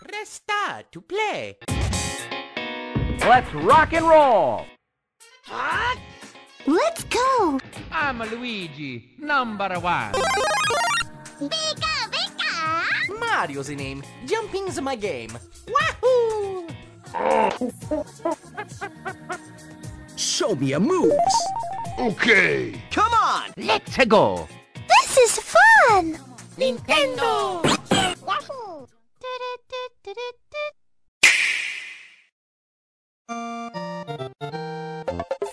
Press star to play. Let's rock and roll! Let's go! I'm Luigi, number one. Pika, pika! Mario's the name. Jumping's my game. Wahoo! Show me your moves. Okay. Come on. Let's go. This is fun! Nintendo!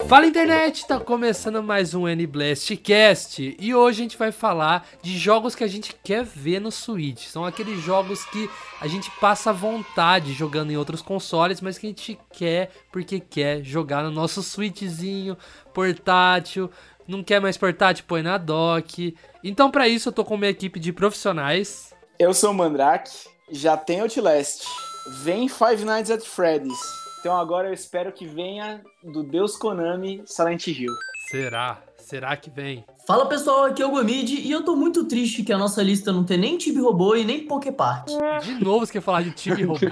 Fala internet, tá começando mais um N-Blastcast e hoje a gente vai falar de jogos que a gente quer ver no Switch. São aqueles jogos que a gente passa vontade jogando em outros consoles, mas que a gente quer porque quer jogar no nosso Switchzinho portátil. Não quer mais portátil? Põe na dock. Então, para isso, eu tô com minha equipe de profissionais. Eu sou o Mandrake, já tem Outlast, vem Five Nights at Freddy's. Então agora eu espero que venha do Deus Konami Silent Hill. Será? Será que vem? Fala pessoal, aqui é o Gomid e eu tô muito triste que a nossa lista não tem nem Tibi Robô e nem Poképark. De novo você quer falar de time robô?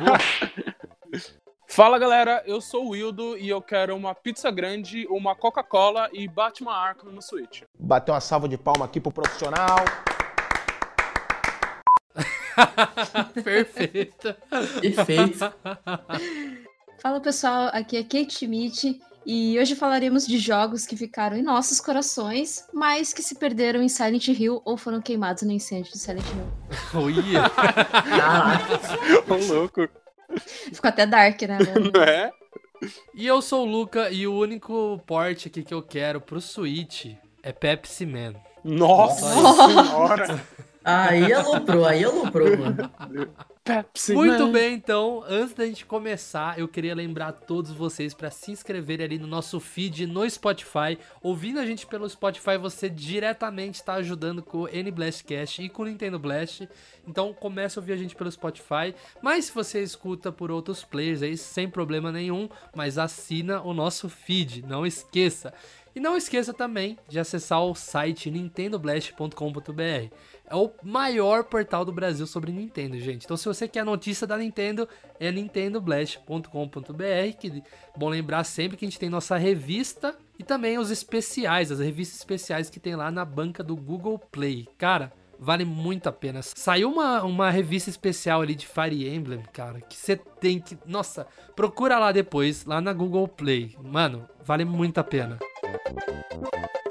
Fala galera, eu sou o Wildo e eu quero uma pizza grande, uma Coca-Cola e Batman Arkham no Switch. Bateu uma salva de palma aqui pro profissional. Perfeita. Perfeito. Fala pessoal, aqui é Kate Schmidt e hoje falaremos de jogos que ficaram em nossos corações, mas que se perderam em Silent Hill ou foram queimados no incêndio de Silent Hill. Olha. Caraca. Ô louco. Ficou até dark, né? mano? É? E eu sou o Luca e o único porte aqui que eu quero pro Switch é Pepsi Man. Nossa Nossa. senhora. Aí aloprou, aí aloprou, mano. Pepsi Muito Man. bem, então, antes da gente começar, eu queria lembrar a todos vocês para se inscreverem ali no nosso feed no Spotify. Ouvindo a gente pelo Spotify, você diretamente está ajudando com o N Blastcast e com o Nintendo Blast. Então, comece a ouvir a gente pelo Spotify. Mas se você escuta por outros players aí, sem problema nenhum, mas assina o nosso feed, não esqueça. E não esqueça também de acessar o site nintendoblast.com.br. É o maior portal do Brasil sobre Nintendo, gente. Então, se você quer notícia da Nintendo, é nintendoblast.com.br. Que bom lembrar sempre que a gente tem nossa revista e também os especiais, as revistas especiais que tem lá na banca do Google Play. Cara, vale muito a pena. Saiu uma, uma revista especial ali de Fire Emblem, cara, que você tem que. Nossa, procura lá depois, lá na Google Play. Mano, vale muito a pena. Então,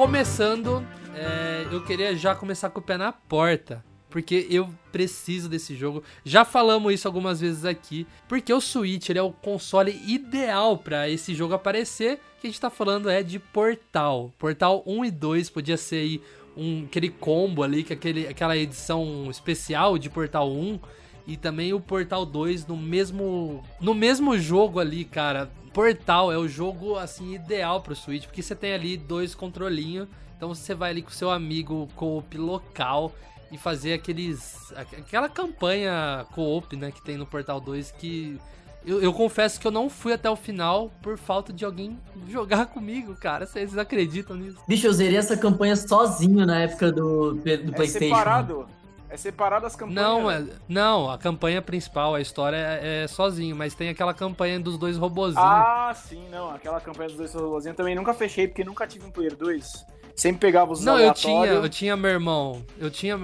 começando, é, eu queria já começar com o pé na porta. Porque eu preciso desse jogo. Já falamos isso algumas vezes aqui. Porque o Switch ele é o console ideal para esse jogo aparecer. Que a gente tá falando é de Portal. Portal 1 e 2 podia ser aí um, aquele combo ali, que aquele, aquela edição especial de Portal 1 e também o Portal 2 no mesmo no mesmo jogo ali, cara. Portal é o jogo assim ideal pro Switch, porque você tem ali dois controlinhos, então você vai ali com seu amigo co-op local e fazer aqueles aquela campanha co-op, né, que tem no Portal 2 que eu, eu confesso que eu não fui até o final por falta de alguém jogar comigo, cara. Vocês acreditam nisso? Bicho, eu zerei essa campanha sozinho na época do, do É Playstation. separado. É separado as campanhas. Não, né? é, não, a campanha principal, a história é, é sozinho, mas tem aquela campanha dos dois robozinhos. Ah, sim, não. Aquela campanha dos dois robôzinhos eu também nunca fechei, porque nunca tive um Player 2. Sempre pegava os não, eu tinha, eu tinha meu irmão. Eu tinha.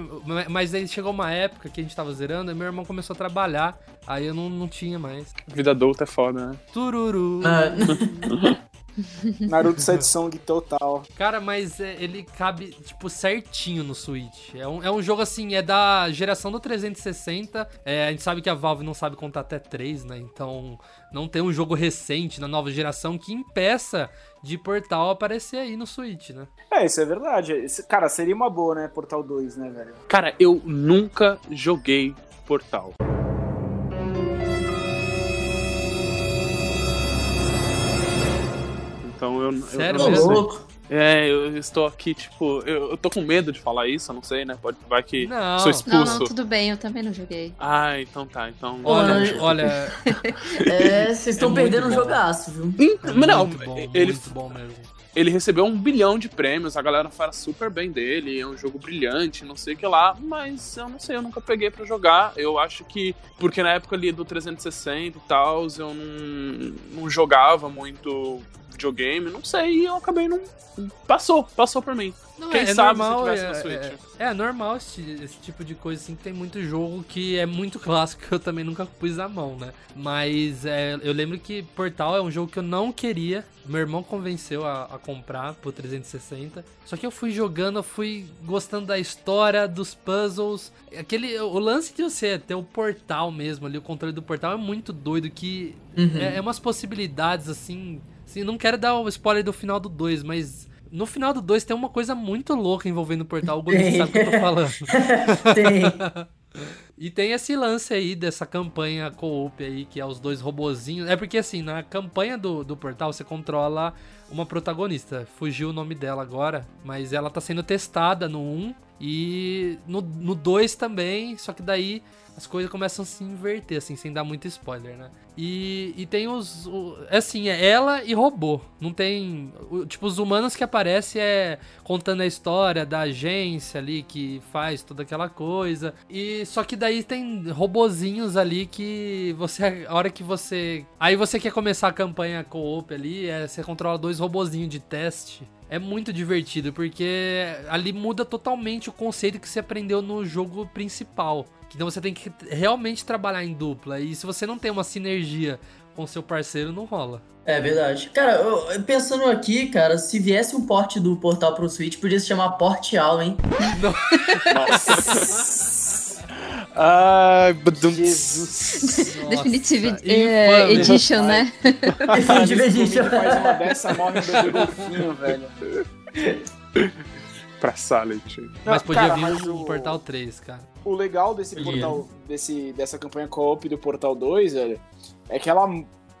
Mas aí chegou uma época que a gente tava zerando e meu irmão começou a trabalhar. Aí eu não, não tinha mais. Vida adulta é foda, né? Tururu. Ah, Naruto Set Song total. Cara, mas é, ele cabe, tipo, certinho no Switch. É um, é um jogo assim, é da geração do 360. É, a gente sabe que a Valve não sabe contar até 3, né? Então não tem um jogo recente na nova geração que impeça de Portal aparecer aí no Switch, né? É, isso é verdade. Cara, seria uma boa, né? Portal 2, né, velho? Cara, eu nunca joguei Portal. Então eu, eu Sério eu não sei. louco. É, eu estou aqui, tipo, eu, eu tô com medo de falar isso, eu não sei, né? Pode, vai que Não. sou Não, expulso. não, tudo bem, eu também não joguei. Ah, então tá, então. Olha, Olha, olha, É, vocês estão É perdendo um jogaço, viu? Hum, não, bom, ele, muito bom mesmo. ele recebeu um bilhão de prêmios, a galera fala super bem dele, é um jogo brilhante, não sei o que lá, mas eu não sei, eu nunca peguei pra jogar. Eu acho que, porque na época ali do 360 e tal, eu não, não jogava muito videogame, não sei, e eu acabei não. Passou, passou por mim. Não, Quem é, é sabe normal, se tivesse é, no Switch. É, é normal esse, esse tipo de coisa, assim, que tem muito jogo que é muito clássico que eu também nunca pus a mão, né? Mas é, eu lembro que Portal é um jogo que eu não queria. Meu irmão convenceu a, a comprar pro 360. Só que eu fui jogando, eu fui gostando da história, dos puzzles. Aquele, o lance de você ter o portal mesmo ali, o controle do portal é muito doido, que Uhum. é, é umas possibilidades, assim. Assim não quero dar o spoiler do final do 2, mas no final do 2 tem uma coisa muito louca envolvendo o portal. O Gomes sabe o que eu tô falando. Tem. E tem esse lance aí dessa campanha co-op aí, que é os dois robozinhos. É porque assim, na campanha do, do portal você controla uma protagonista. Fugiu o nome dela agora, mas ela tá sendo testada no 1 e no, no 2 também, só que daí as coisas começam a se inverter, assim, sem dar muito spoiler, né? E, e tem os. O, assim, é ela e robô. Não tem. o- tipo, os humanos que aparecem é contando a história da agência ali que faz toda aquela coisa. E só que daí tem robozinhos ali que você. A hora que você. Aí você quer começar a campanha co-op ali, é, você controla dois robozinhos de teste. É muito divertido, porque ali muda totalmente o conceito que você aprendeu no jogo principal. Que então você tem que realmente trabalhar em dupla. E se você não tem uma sinergia com seu parceiro, não rola. É verdade. Cara, eu- pensando aqui, cara, se viesse um porte do portal pro Switch, podia se chamar Portal, hein? Ai. Jesus. Definitive infame. Edition, né? Definitive Edition. Faz uma dessa, morre um bebê golfinho, velho. pra Silent. Mas podia cara, vir mas o- Portal 3, cara. O legal desse Podia. portal, desse, dessa campanha co-op do Portal 2, velho, é que ela,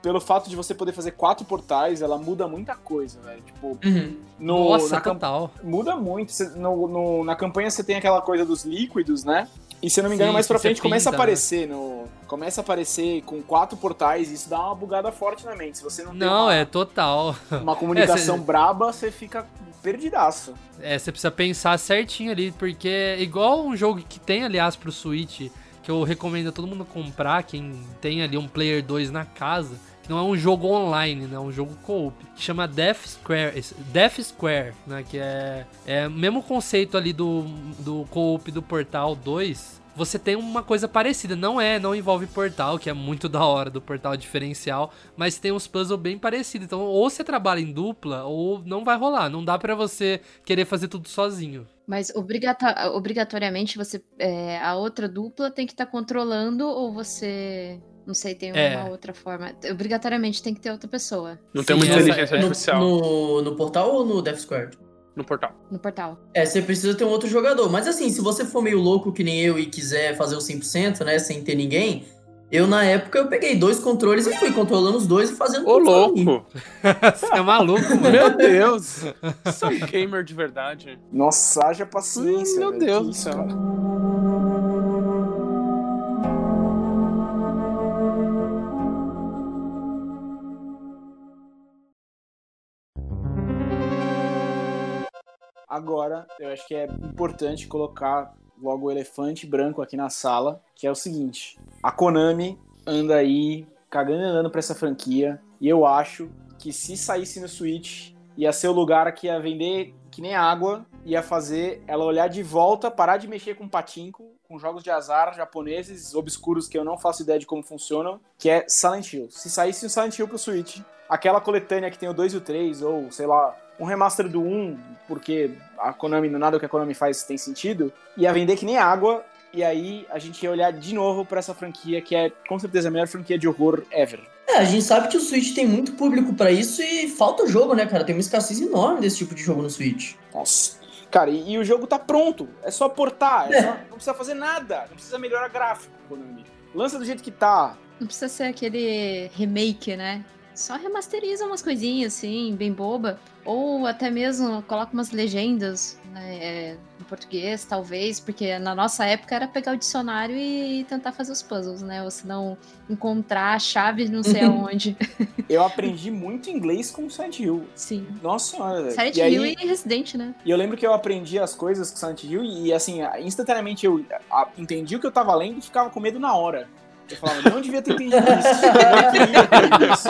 pelo fato de você poder fazer quatro portais, ela muda muita coisa, velho. Tipo, Uhum. no, Nossa, na, total. muda muito. Cê- no, no- na campanha você tem aquela coisa dos líquidos, né? E se eu não me engano, Sim, mais pra frente começa a pinta, né? aparecer no. Começa a aparecer com quatro portais isso dá uma bugada forte na mente. Se você não, tem Não, uma, é total. uma comunicação É, cê- braba, você fica perdidaço. É, você precisa pensar certinho ali, porque é igual um jogo que tem, aliás, pro Switch, que eu recomendo a todo mundo comprar, quem tem ali um Player 2 na casa, não é um jogo online, né? É um jogo co-op, chama Death Square, Death Square, né? Que é, é mesmo conceito ali do, do co-op do Portal 2. Você tem uma coisa parecida, não é, não envolve portal, que é muito da hora do portal diferencial, mas tem uns puzzles bem parecidos. Então, ou você trabalha em dupla, ou não vai rolar. Não dá pra você querer fazer tudo sozinho. Mas obrigatoriamente você é, a outra dupla tem que estar controlando ou você não sei tem uma É. outra forma. Obrigatoriamente tem que ter outra pessoa Não tem Sim, uma essa- inteligência é- artificial No, no portal ou no Death Square? no portal. no portal. É, você precisa ter um outro jogador. Mas assim, se você for meio louco que nem eu e quiser fazer o 100%, né, sem ter ninguém, eu na época eu peguei dois controles e fui controlando os dois e fazendo Ô, louco! Você é maluco, mano. Meu Deus! Você é um gamer de verdade. Nossa, haja paciência. Hum, meu. Deus do céu. Agora, eu acho que é importante colocar logo o elefante branco aqui na sala, que é o seguinte: a Konami anda aí cagando e andando pra essa franquia, e eu acho que se saísse no Switch, ia ser o lugar que ia vender que nem água, ia fazer ela olhar de volta, parar de mexer com patinco, com jogos de azar japoneses obscuros que eu não faço ideia de como funcionam, que é Silent Hill. Se saísse o Silent Hill pro Switch, aquela coletânea que tem o 2 e o 3, ou sei lá, um remaster do 1, porque a Konami, nada que a Konami faz tem sentido, ia vender que nem água, e aí a gente ia olhar de novo pra essa franquia que é com certeza a melhor franquia de horror ever. É, a gente sabe que o Switch tem muito público pra isso e falta jogo, né, cara? Tem uma escassez enorme desse tipo de jogo no Switch. Nossa. Cara, e, e o jogo tá pronto. É só portar. é só- não precisa fazer nada. Não precisa melhorar gráfico, Konami. Lança do jeito que tá. Não precisa ser aquele remake, né? Só remasteriza umas coisinhas, assim, bem boba. Ou até mesmo coloca umas legendas né, é, em português, talvez, porque na nossa época era pegar o dicionário e tentar fazer os puzzles, né? Ou se não encontrar a chave não sei aonde. Eu aprendi muito inglês com Silent Hill. Sim. Nossa senhora. Silent E aí- Hill e Resident, né? E eu lembro que eu aprendi as coisas com Silent Hill e, assim, instantaneamente eu entendi o que eu tava lendo e ficava com medo na hora. Eu falava, não devia ter entendido isso. Eu não queria ter lido isso.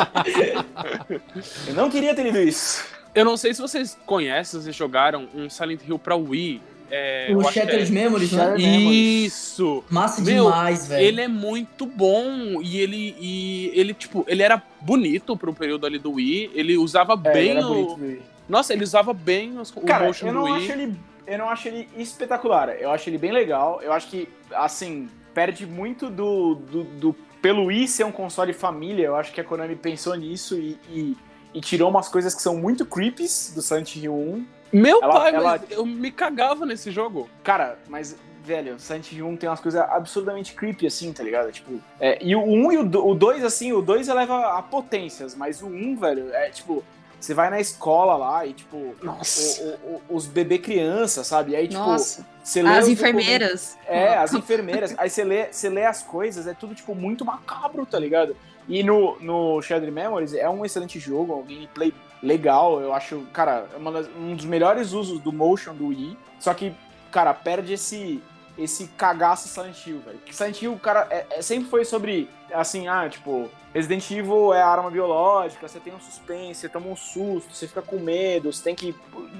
Eu não queria ter lido isso. Eu não sei se vocês conhecem, vocês jogaram um Silent Hill pra Wii. É, O Shattered é- Memories, né? Isso! Massa Meu, demais, velho. Ele é muito bom e ele, e ele, tipo, ele era bonito pro período ali do Wii. Ele usava É, bem ele era o. Nossa, ele usava bem os, o Cara, motion eu do não Wii. acho ele. Eu não acho ele espetacular. Eu acho ele bem legal. Eu acho que, assim, perde muito do. do, do- pelo Wii ser um console família. Eu acho que a Konami pensou nisso e, e, e tirou umas coisas que são muito creepies do Silent Hill 1. Meu Ela- pai, ela- mas eu me cagava nesse jogo. Cara, mas, velho, Silent Hill 1 tem umas coisas absurdamente creepy, assim, tá ligado? Tipo, é, e o 1 e o do- o 2, assim, o 2 eleva a potências, mas o 1, velho, é tipo. Você vai na escola lá e, tipo, Nossa. o- o- o- os bebê criança, sabe? E aí, tipo, Nossa. você lê As enfermeiras. documentos- É, as enfermeiras. Aí você lê, você lê as coisas, é tudo, tipo, muito macabro, tá ligado? E no, no Shattered Memories é um excelente jogo, um gameplay legal. Eu acho, cara, é das- um dos melhores usos do motion do Wii. Só que, cara, perde esse esse cagaço Silent Hill, velho. Silent Hill, cara, é- é- sempre foi sobre, assim, ah, tipo, Resident Evil é arma biológica, você tem um suspense, você toma um susto, você fica com medo, você tem que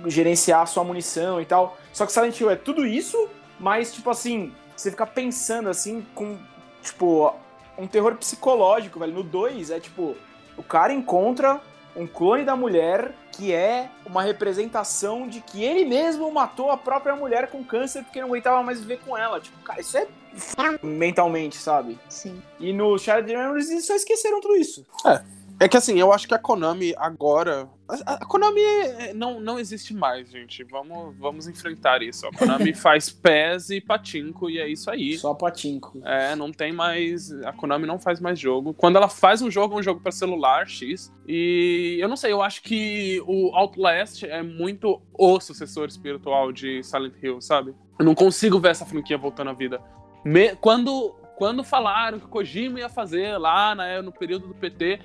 gerenciar a sua munição e tal. Só que Silent Hill é tudo isso, mas, tipo assim, você fica pensando, assim, com, tipo, um terror psicológico, velho. No 2 é, tipo, o cara encontra um clone da mulher que é uma representação de que ele mesmo matou a própria mulher com câncer porque não aguentava mais viver com ela. Tipo, cara, isso é mentalmente, sabe? Sim. E no Shattered Memories eles só esqueceram tudo isso. É que assim, eu acho que a Konami agora. A, a Konami é- não, não existe mais, gente. Vamos, vamos enfrentar isso. A Konami faz pés e patinco e é isso aí. Só patinco. É, não tem mais. A Konami não faz mais jogo. Quando ela faz um jogo, é um jogo pra celular X. E eu não sei, eu acho que o Outlast é muito o sucessor espiritual de Silent Hill, sabe? Eu não consigo ver essa franquia voltando à vida. Me- quando, quando falaram que Kojima ia fazer lá né, no período do PT,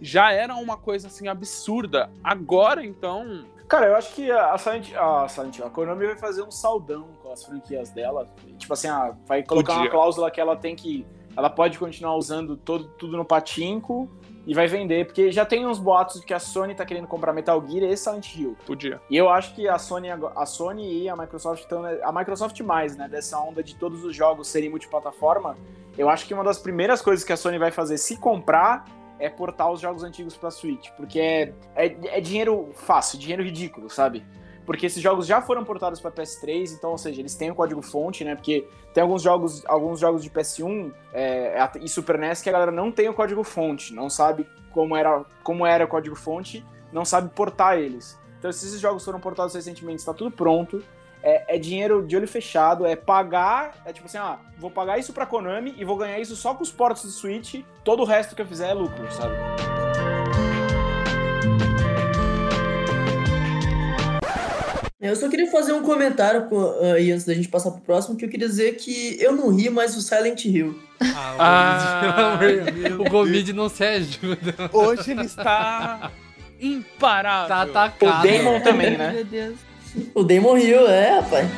já era uma coisa assim absurda. Agora, então. Cara, eu acho que a Silent, a Silent Hill, a Konami vai fazer um saldão com as franquias dela. Tipo assim, ah, vai colocar Podia. uma cláusula que ela tem que. Ela pode continuar usando todo, tudo no patinco e vai vender, porque já tem uns boatos de que a Sony tá querendo comprar Metal Gear e Silent Hill. Podia. E eu acho que a Sony, a Sony e a Microsoft estão. A Microsoft mais, né? Dessa onda de todos os jogos serem multiplataforma. Eu acho que uma das primeiras coisas que a Sony vai fazer se comprar é portar os jogos antigos pra Switch. Porque é, é, é dinheiro fácil, dinheiro ridículo, sabe? Porque esses jogos já foram portados pra PS3, então, ou seja, eles têm o código fonte, né? Porque tem alguns jogos, alguns jogos de PS1 é, e Super NES que a galera não tem o código fonte, não sabe como era, como era o código fonte, não sabe portar eles. Então, se esses jogos foram portados recentemente, está tudo pronto. É, é dinheiro de olho fechado, é pagar, é tipo assim, ah, vou pagar isso pra Konami e vou ganhar isso só com os portos do Switch, todo o resto que eu fizer é lucro, sabe? Eu só queria fazer um comentário co- aí antes da gente passar pro próximo, que eu queria dizer que eu não ri mais do Silent Hill. Ah, o amor- o Gomid não se ajuda. Hoje ele está imparável. Tá atacado. O Damon também, né? Meu Deus. O Damon Hill, é, rapaz.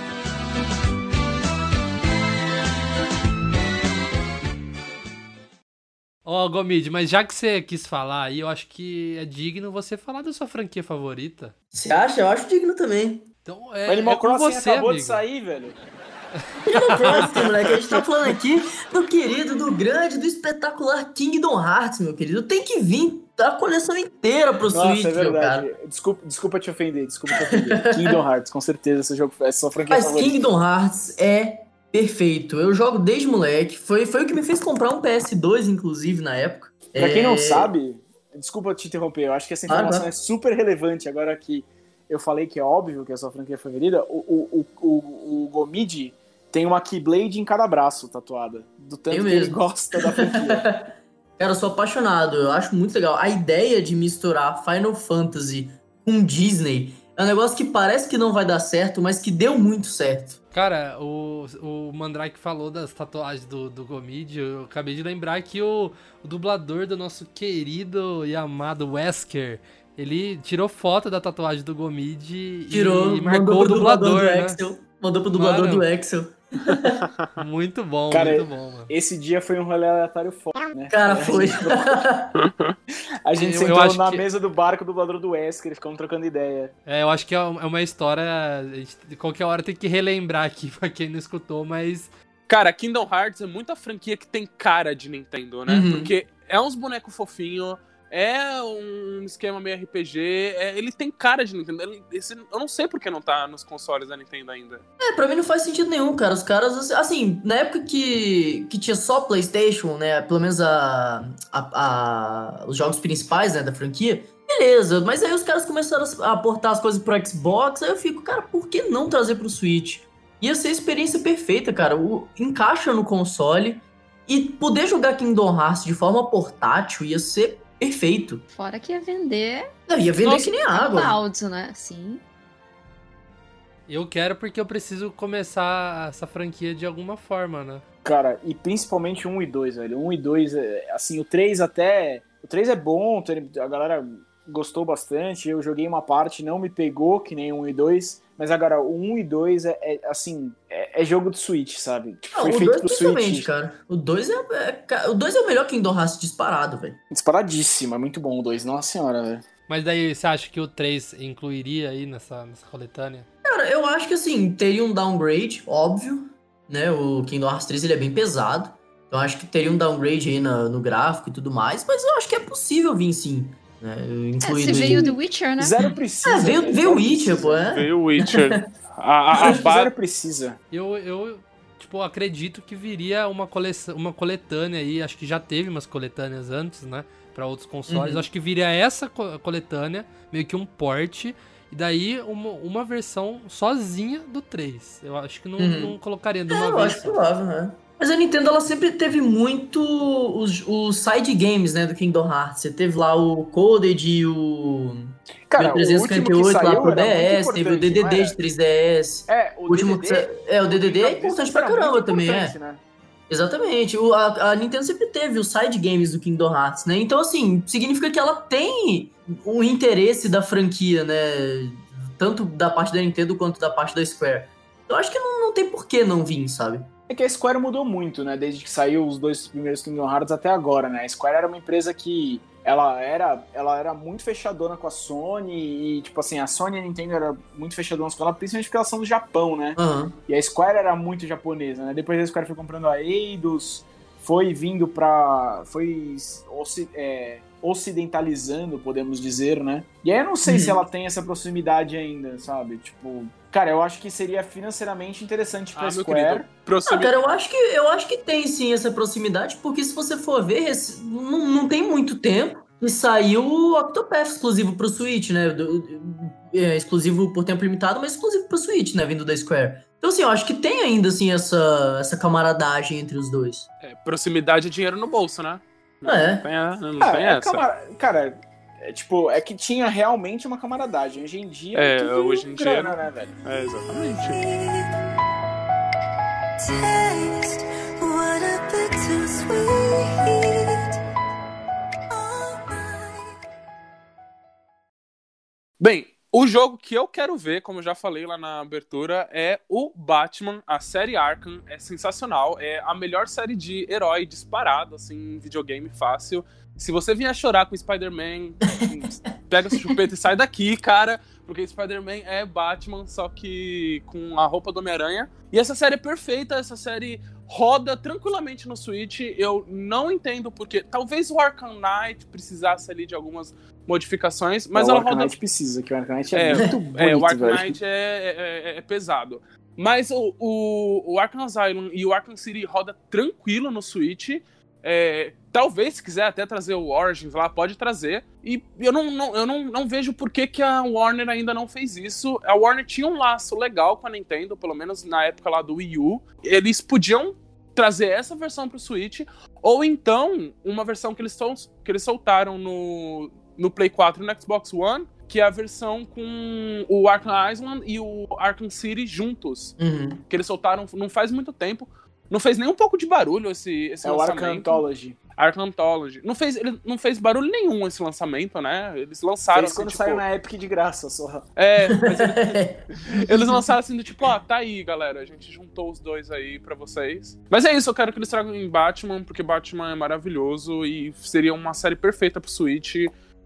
Ó, Gomid, mas já que você quis falar aí, eu acho que é digno você falar da sua franquia favorita. Você acha? Eu acho digno também. Então, é, o Animal é Crossing você, acabou amigo. de sair, velho. Crossing, moleque, a gente tá falando aqui do querido, do grande, do espetacular Kingdom Hearts, meu querido. Tem que vir a coleção inteira pro Nossa, Switch, é meu cara. verdade. Desculpa, desculpa te ofender, desculpa te ofender. Kingdom Hearts, com certeza, esse jogo é sua franquia Mas favorita. Kingdom Hearts é perfeito. Eu jogo desde moleque. Foi, foi o que me fez comprar um PS2, inclusive, na época. Pra quem É, não sabe, desculpa te interromper, eu acho que essa Claro, informação claro. é super relevante agora que eu falei que é óbvio que é a sua franquia favorita. O, o, o, o, o Gomid tem uma Keyblade em cada braço tatuada, do tanto que ele gosta da franquia. Cara, eu sou apaixonado, eu acho muito legal. A ideia de misturar Final Fantasy com Disney é um negócio que parece que não vai dar certo, mas que deu muito certo. Cara, o, o Mandrake falou das tatuagens do, do Gomid. Eu acabei de lembrar que o, o dublador do nosso querido e amado Wesker, ele tirou foto da tatuagem do Gomid Tirou, e marcou mandou o pro dublador dublador, do né? Excel. Mandou pro dublador Mano. do Excel. Muito bom, Cara, muito bom, mano. Esse dia foi um rolê aleatório foda, né? Cara, A foi. A gente Eu- eu sentou acho na que- mesa do barco do dublador do Wesker, ficamos trocando ideia. É, eu acho que é é uma história. A gente, qualquer hora tem que relembrar aqui pra quem não escutou, mas. Cara, Kingdom Hearts é muita franquia que tem cara de Nintendo, né? Uhum. Porque é uns bonecos fofinhos, é um esquema meio RPG, é- ele tem cara de Nintendo. Ele- esse- eu não sei por que não tá nos consoles da Nintendo ainda. É, pra mim não faz sentido nenhum, cara. Os caras, assim, na época que, que tinha só PlayStation, né? Pelo menos a, a- a- os jogos principais né, da franquia, beleza. Mas aí os caras começaram a aportar as coisas pro Xbox. Aí eu fico, cara, por que não trazer pro Switch? Ia ser a experiência perfeita, cara. O, encaixa no console e poder jogar Kingdom Hearts de forma portátil ia ser perfeito. Fora que ia vender Não, ia vender Nossa, que nem água. baldes, né? Sim. Eu quero porque eu preciso começar essa franquia de alguma forma, né? Cara, e principalmente 1 e 2, velho. 1 e 2, é, assim, o 3 até. O 3 é bom, a galera gostou bastante. Eu joguei uma parte, não me pegou, que nem 1 e 2. Mas agora, o 1 e 2 é, é, assim, é, é jogo de Switch, sabe? Tipo, Ah, foi o feito 2 pro principalmente, Switch. cara. O 2 é, é, o 2 é o melhor Kingdom Hearts disparado, velho. Disparadíssimo, é muito bom o 2, nossa senhora, velho. Mas daí você acha que o 3 incluiria aí nessa, nessa coletânea? Cara, eu acho que assim, teria um downgrade, óbvio, né? O Kingdom Hearts 3 ele é bem pesado. Então acho que teria um downgrade aí na- no gráfico e tudo mais, mas eu acho que é possível vir sim. Né? É, aí. veio The Witcher, né? Zero precisa. Ah, veio, veio Witcher, pô, é? Veio o Witcher. a, a, a Acho zero precisa. Eu, eu tipo, acredito que viria uma, coleção, uma coletânea aí. Acho que já teve umas coletâneas antes, né? Pra outros consoles. Uhum. Acho que viria essa co- coletânea, meio que um porte. E daí uma, uma versão sozinha do 3. Eu acho que não, Uhum. não colocaria de É, uma eu vez. acho só. provável, né? Mas a Nintendo, ela sempre teve muito os, os side games, né, do Kingdom Hearts. Você teve lá o Coded e o Cara, o último que 358 lá saiu pro DS, teve o DDD de 3DS. É, o, O último DDD, é, o DDD é Não, importante pra caramba também, é. né? Exatamente. O, a, a Nintendo sempre teve os side games do Kingdom Hearts, né? Então, assim, significa que ela tem um interesse da franquia, né? Tanto da parte da Nintendo quanto da parte da Square. Eu acho que não, não tem por que não vir, sabe? É que a Square mudou muito, né? Desde que saiu os dois primeiros Kingdom Hearts até agora, né? A Square era uma empresa que ela era, ela era muito fechadona com a Sony e, tipo assim, a Sony e a Nintendo eram muito fechadonas com ela, principalmente porque elas são do Japão, né? Aham. E a Square era muito japonesa, né? Depois a Square foi comprando a Eidos, foi vindo pra. foi é, ocidentalizando, podemos dizer, né? E aí eu não sei Uhum. se ela tem essa proximidade ainda, sabe? Tipo. Cara, eu acho que seria financeiramente interessante pra Ah, meu Square. querido. Ah, Proximi... cara, eu acho, que, eu acho que tem sim essa proximidade, porque se você for ver, esse- não, não tem muito tempo que saiu o Octopath exclusivo pro Switch, né? É, exclusivo por tempo limitado, mas exclusivo pro Switch, né? Vindo da Square. Então, assim, eu acho que tem ainda, assim, essa, essa camaradagem entre os dois. É, proximidade é dinheiro no bolso, né? É. Não tem, não tem é essa. camara- Cara, é tipo, é que tinha realmente uma camaradagem. Hoje em dia É, tudo hoje em dia grana, não- né, velho? É, exatamente. Bem, o jogo que eu quero ver, como eu já falei lá na abertura, é o Batman, a série Arkham. É sensacional. É a melhor série de herói disparado, assim, em videogame fácil. Se você vier chorar com Spider-Man, pega sua chupeta e sai daqui, cara. Porque Spider-Man é Batman, só que com a roupa do Homem-Aranha. E essa série é perfeita, essa série roda tranquilamente no Switch. Eu não entendo porque. Talvez o Arkham Knight precisasse ali de algumas modificações, mas É, o ela Arkham roda Knight precisa, que o Arkham Knight é, É, muito bonito, é, o Arkham velho. Knight é, é- é pesado. Mas o, o, o Arkham Asylum e o Arkham City roda tranquilo no Switch. É, talvez, se quiser até trazer o Origins lá, pode trazer. E eu não, não- eu não, não vejo por que, que a Warner ainda não fez isso. A Warner tinha um laço legal com a Nintendo, pelo menos na época lá do Wii U. Eles podiam trazer essa versão pro Switch, ou então uma versão que eles, sol- que eles soltaram no, no Play 4 e no Xbox One, que é a versão com o Arkham Island e o Arkham City juntos. Uhum. Que eles soltaram não faz muito tempo. Não fez nem um pouco de barulho esse, esse É o lançamento. Arkham Anthology. Arkham Anthology. Não fez, ele não fez barulho nenhum esse lançamento, né? Eles lançaram Fez assim, quando tipo, saiu na Epic de graça, só. É, mas ele- eles lançaram assim do tipo, ó, tá aí, galera, a gente juntou os dois aí pra vocês. Mas é isso, eu quero que eles tragam em Batman, porque Batman é maravilhoso e seria uma série perfeita pro Switch,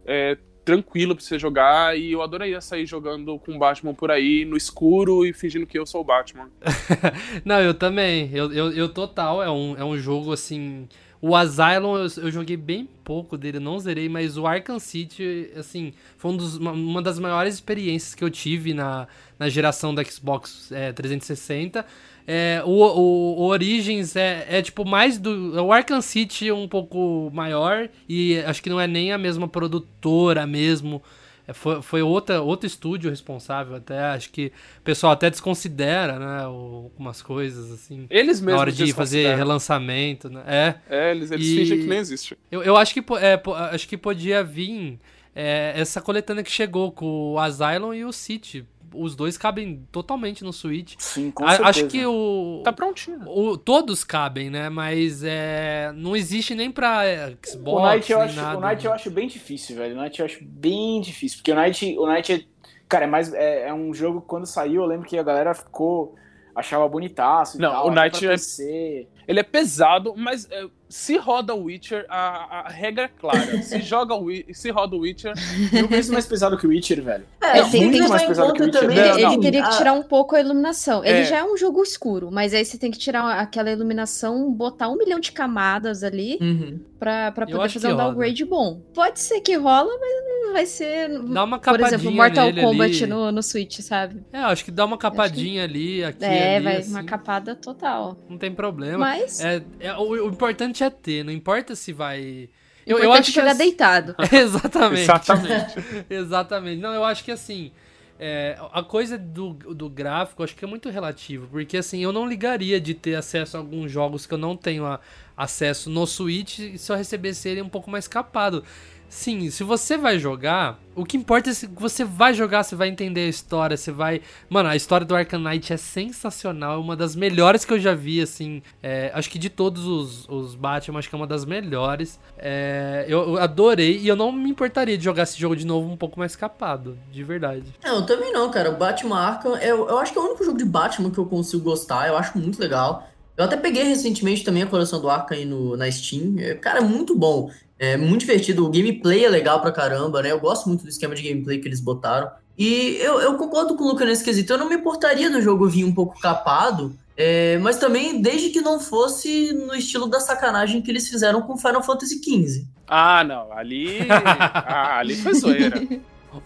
é, tranquilo pra você jogar, e eu adoraria sair jogando com Batman por aí, no escuro e fingindo que eu sou o Batman. Não, eu também. Eu, eu, eu total. É um, é um jogo assim. O Asylum eu, eu joguei bem pouco dele, não zerei, mas o Arkham City, assim, foi um dos- uma, uma das maiores experiências que eu tive na, na geração da Xbox é, 360. É, o, o, o Origins é, é tipo mais do. O Arkham City é um pouco maior e acho que não é nem a mesma produtora mesmo. É, foi, foi outra, outro estúdio responsável até. Acho que o pessoal até desconsidera, né? o- Algumas coisas, assim. Eles mesmos Na hora de fazer relançamento, né? É. É, eles, eles E- fingem que nem existe. Eu, eu acho que é, acho que podia vir é, essa coletânea que chegou com o Asylum e o City. Os dois cabem totalmente no Switch. Sim, com A- certeza. acho que o, Tá prontinho. o- todos cabem, né? Mas é, não existe nem pra Xbox, O Night, eu nem acho, nada. o Night eu acho bem difícil, velho. O Night eu acho bem difícil. Porque o Night, o Night é. Cara, é, mais, é, é um jogo que quando saiu, eu lembro que a galera ficou. achava bonitaço e Não, tal. o Night é- PC. Ele é pesado, mas é, se roda o Witcher, a, a regra é clara. se joga o se roda o Witcher, Mil vezes mais pesado que o Witcher, velho. É, Ele tem- muito tem mais pesado que o que também. Witcher. Ele, Não, ele não. teria que Ah, tirar um pouco a iluminação. Ele É. já é um jogo escuro, mas aí você tem que tirar aquela iluminação, botar um milhão de camadas ali Uhum. pra, pra Eu poder fazer que um downgrade bom. Pode ser que rola, mas não vai ser. Dá uma Por capadinha exemplo, Mortal nele Kombat ali. no, no Switch, sabe? É, acho que dá uma capadinha ali, aqui É, ali, vai, assim, uma capada total. não tem problema. Mas. É, é- o, o importante é ter, não importa se vai... Eu, Eu, eu acho que jogar as- deitado. Exatamente. Exatamente. Exatamente. Não, eu acho que assim. é, a coisa do, do gráfico, acho que é muito relativo. Porque assim, eu não ligaria de ter acesso a alguns jogos que eu não tenho a- acesso no Switch se eu recebesse ele um pouco mais capado. Sim, se você vai jogar, o que importa é se você vai jogar, você vai entender a história, você vai. Mano, a história do Arkham Knight é sensacional, é uma das melhores que eu já vi, assim. é, acho que de todos os, os Batman, acho que é uma das melhores. É, eu, adorei e eu não me importaria de jogar esse jogo de novo um pouco mais capado, de verdade. Não, eu também não, cara. O Batman Arkham, eu, eu acho que é o único jogo de Batman que eu consigo gostar. Eu acho muito legal. Eu até peguei recentemente também a coleção do Arkham aí no, na Steam. É, cara, é muito bom. É muito divertido. O gameplay é legal pra caramba, né? Eu gosto muito do esquema de gameplay que eles botaram. E eu, eu concordo com o Luca nesse quesito. Eu não me importaria do jogo vir um pouco capado. é, mas também desde que não fosse no estilo da sacanagem que eles fizeram com Final Fantasy XV. Ah, não. Ali. ah, ali foi zoeira.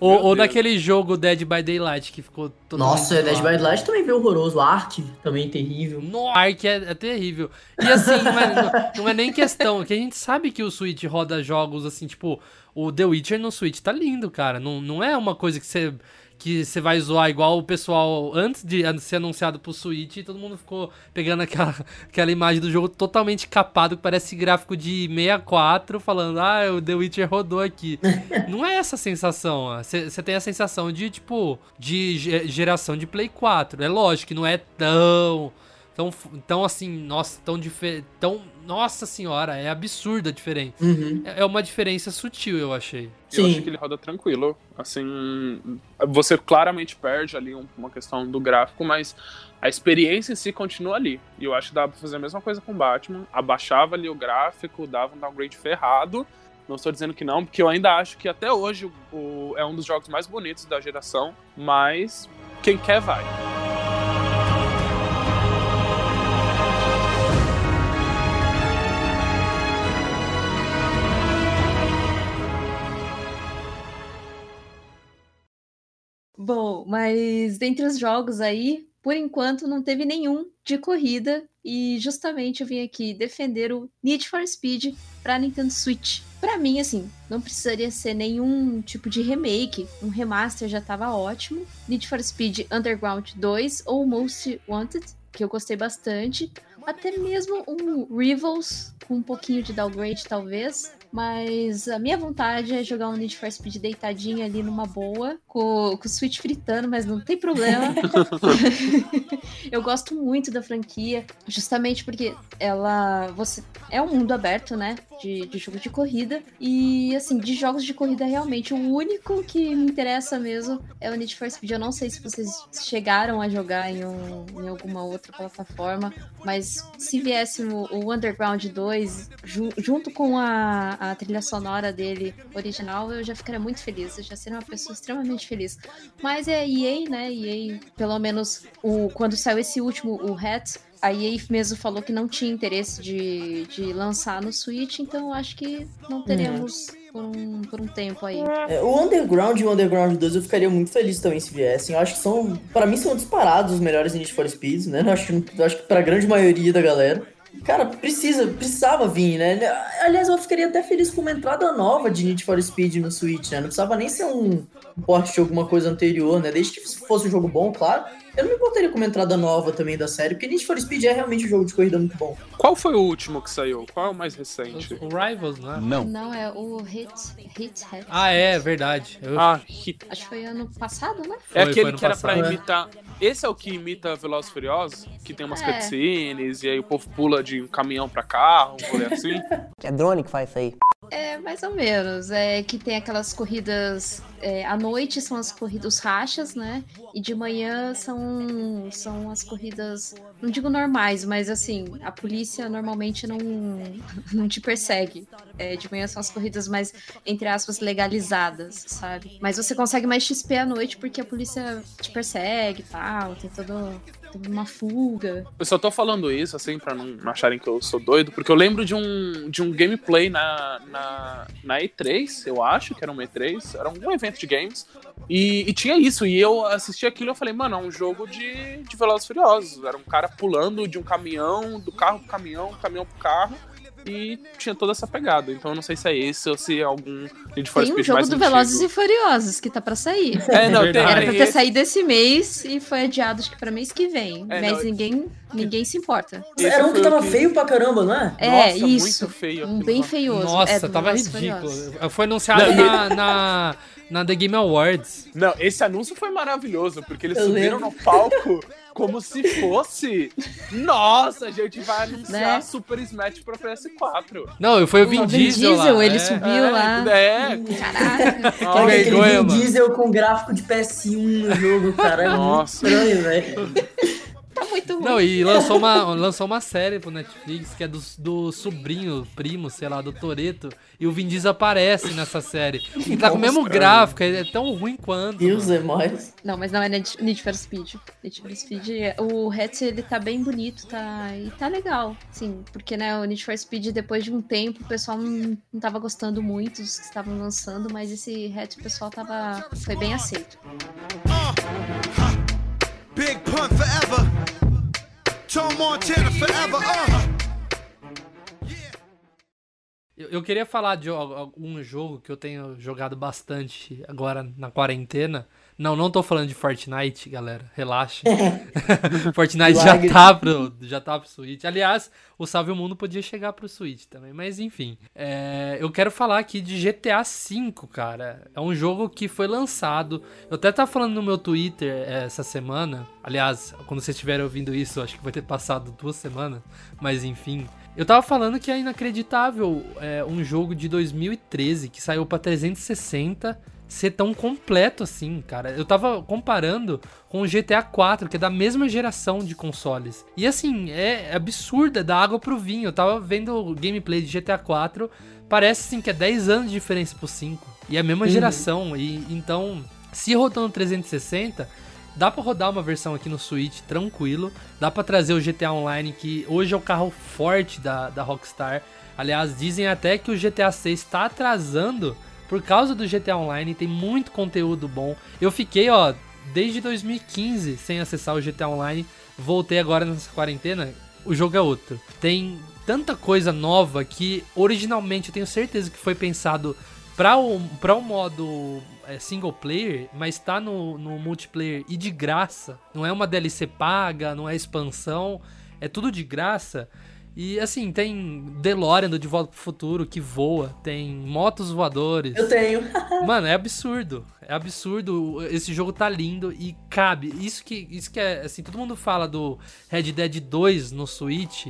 Ou, ou Deus. naquele jogo Dead by Daylight que ficou todo Nossa, Dead by Daylight também veio horroroso. Ark também terrível. No Ark é, é terrível. E assim, não é, não- não é nem questão, que a gente sabe que o Switch roda jogos assim, tipo, o The Witcher no Switch tá lindo, cara. Não, não é uma coisa que você que você vai zoar igual o pessoal antes de ser anunciado pro Switch, todo mundo ficou pegando aquela, aquela imagem do jogo totalmente capado, que parece gráfico de 64, falando, ah, o The Witcher rodou aqui. não é essa a sensação, você tem a sensação de, tipo, de ge- geração de Play 4. É lógico que não é tão tão, tão assim, nossa, tão diferente, tão, nossa senhora, é absurda a diferença. Uhum. É é uma diferença sutil, eu achei. Eu Sim. acho que ele roda tranquilo. Assim, você claramente perde ali um- uma questão do gráfico, mas a experiência em si continua ali. E eu acho que dá pra fazer a mesma coisa com Batman. Abaixava ali o gráfico, dava um downgrade ferrado. Não estou dizendo que não, porque eu ainda acho que até hoje o- o- é um dos jogos mais bonitos da geração, mas quem quer vai. Bom, mas dentre os jogos aí, por enquanto não teve nenhum de corrida e justamente eu vim aqui defender o Need for Speed para Nintendo Switch. Pra mim, assim, não precisaria ser nenhum tipo de remake, um remaster já tava ótimo. Need for Speed Underground 2 ou Most Wanted, que eu gostei bastante. até mesmo um Rivals com um pouquinho de downgrade, talvez. Mas a minha vontade é jogar um Need for Speed deitadinho ali numa boa, com, com o Switch fritando, mas não tem problema. eu gosto muito da franquia, justamente porque ela. você É um mundo aberto, né? De, de jogo de corrida. E assim, de jogos de corrida, realmente, o único que me interessa mesmo é o Need for Speed. Eu não sei se vocês chegaram a jogar em, um, em alguma outra plataforma, mas se viesse o, o Underground 2 ju, junto com a, a trilha sonora dele original, eu já ficaria muito feliz. Eu já seria uma pessoa extremamente feliz. Mas é EA, né? EA, pelo menos o, quando saiu esse último, o Hat, a EA mesmo falou que não tinha interesse de, de lançar no Switch, então acho que não teremos por, um, por um tempo aí. É, o Underground e o Underground 2 eu ficaria muito feliz também se viessem. Eu acho que são, para mim, são disparados os melhores Need for Speeds, né? Eu acho, eu acho que pra grande maioria da galera. Cara, precisa, precisava vir, né? Aliás, eu ficaria até feliz com uma entrada nova de Need for Speed no Switch, né? Não precisava nem ser um porte de alguma coisa anterior, né? Desde que fosse um jogo bom, claro. Eu não me importaria com uma entrada nova também da série, porque Need for Speed é realmente um jogo de corrida muito bom. Qual foi o último que saiu? Qual é o mais recente? O, o Rivals, né? Não. Não, é o Hit, Hit Hat. Ah, é, verdade. Eu- Ah, Hit. Acho que foi ano passado, né? É Foi, aquele foi que era passado. pra imitar. Esse é o que imita Velozes e Furiosos? Que tem umas É. cutscenes e aí o povo pula de um caminhão pra carro, um rolê assim. É drone que faz isso aí. É, mais ou menos. É que tem aquelas corridas. é, à noite são as corridas, rachas, né? E de manhã são, são as corridas. Não digo normais, mas assim, a polícia normalmente não, não te persegue. É, de manhã são as corridas mais, entre aspas, legalizadas, sabe? Mas você consegue mais XP à noite porque a polícia te persegue e tal. Tem todo. Tem uma fuga. Eu só tô falando isso, assim, pra não acharem que eu sou doido, porque eu lembro de um, de um gameplay na, na, na E3, eu acho que era um E3, era um evento de games, e, e tinha isso, e eu assisti aquilo e eu falei, mano, é um jogo de, de Velozes Furiosos, era um cara pulando de um caminhão, do carro pro caminhão, do caminhão pro carro, e tinha toda essa pegada, então eu não sei se é esse ou se é algum Need for Tem um Speed jogo mais do antigo. Velozes e Furiosos que tá pra sair. É, não, É tem. Era pra ter esse- saído esse mês e foi adiado, acho que pra mês que vem. É, mas não, ninguém, ninguém se importa. Era um que tava feio pra caramba, não é? É, Nossa, muito isso. feio um bem feioso. Nossa, é, tava ridículo. Furiosos. Foi anunciado Não, na, na, na The Game Awards. Não, esse anúncio foi maravilhoso, porque eles Eu subiram lembro. no palco como se fosse. Nossa, a gente vai anunciar Né? Super Smash pra PS4. Não, foi o Vin, O Vin Diesel, Diesel, lá, ele é. subiu é, lá. É, Caraca. Aquele vergonha, Vin mano. Diesel com gráfico de PS1 no jogo, cara. É muito Nossa. estranho, velho. Tá muito ruim. Não, e lançou uma, lançou uma série pro Netflix que é do, do sobrinho, primo, sei lá, do Toreto. E o Vin Diesel aparece nessa série. E tá com o mesmo gráfico, é tão ruim quanto. Mano. é mais. Não, mas não é Need Need for Speed. Need for Speed, o hatch ele tá bem bonito, tá e tá legal, sim, porque né, o Need for Speed depois de um tempo o pessoal não, não tava gostando muito dos que estavam lançando, mas esse hatch o pessoal tava foi bem aceito. Big pun forever. Tom Montana forever. Uh. Eu, queria falar de algum jogo que eu tenho jogado bastante agora na quarentena. Não, não tô falando de Fortnite, galera. Relaxa. Fortnite já tá, pro, já tá pro Switch. Aliás, o Salve o Mundo podia chegar pro Switch também. Mas enfim. É, eu quero falar aqui de GTA V, cara. É um jogo que foi lançado. Eu até tava falando no meu Twitter é, essa semana. Aliás, quando vocês estiverem ouvindo isso, acho que vai ter passado duas semanas. Mas enfim. Eu tava falando que é inacreditável é, um jogo de 2013 que saiu pra 360 ser tão completo assim, cara. Eu tava comparando com o GTA 4, que é da mesma geração de consoles. E assim, é absurda, dá água pro vinho. Eu tava vendo o gameplay de GTA 4, parece assim que é 10 anos de diferença pro 5. E é a mesma geração. E então, se rodando 360, Dá pra rodar uma versão aqui no Switch tranquilo. Dá pra trazer o GTA Online, que hoje é o carro forte da, da Rockstar. Aliás, dizem até que o GTA 6 tá atrasando por causa do GTA Online. Tem muito conteúdo bom. Eu fiquei, ó, desde 2015 sem acessar o GTA Online. Voltei agora nessa quarentena. O jogo é outro. Tem tanta coisa nova que originalmente eu tenho certeza que foi pensado para o pra um modo é, single player, mas tá no, no multiplayer e de graça. Não é uma DLC paga, não é expansão. é tudo de graça. E assim, tem DeLorean do De Volta pro Futuro que voa, tem motos voadores. Eu tenho. Mano, é absurdo. É absurdo. Esse jogo tá lindo e cabe. Isso que, isso que é, assim, todo mundo fala do Red Dead 2 no Switch,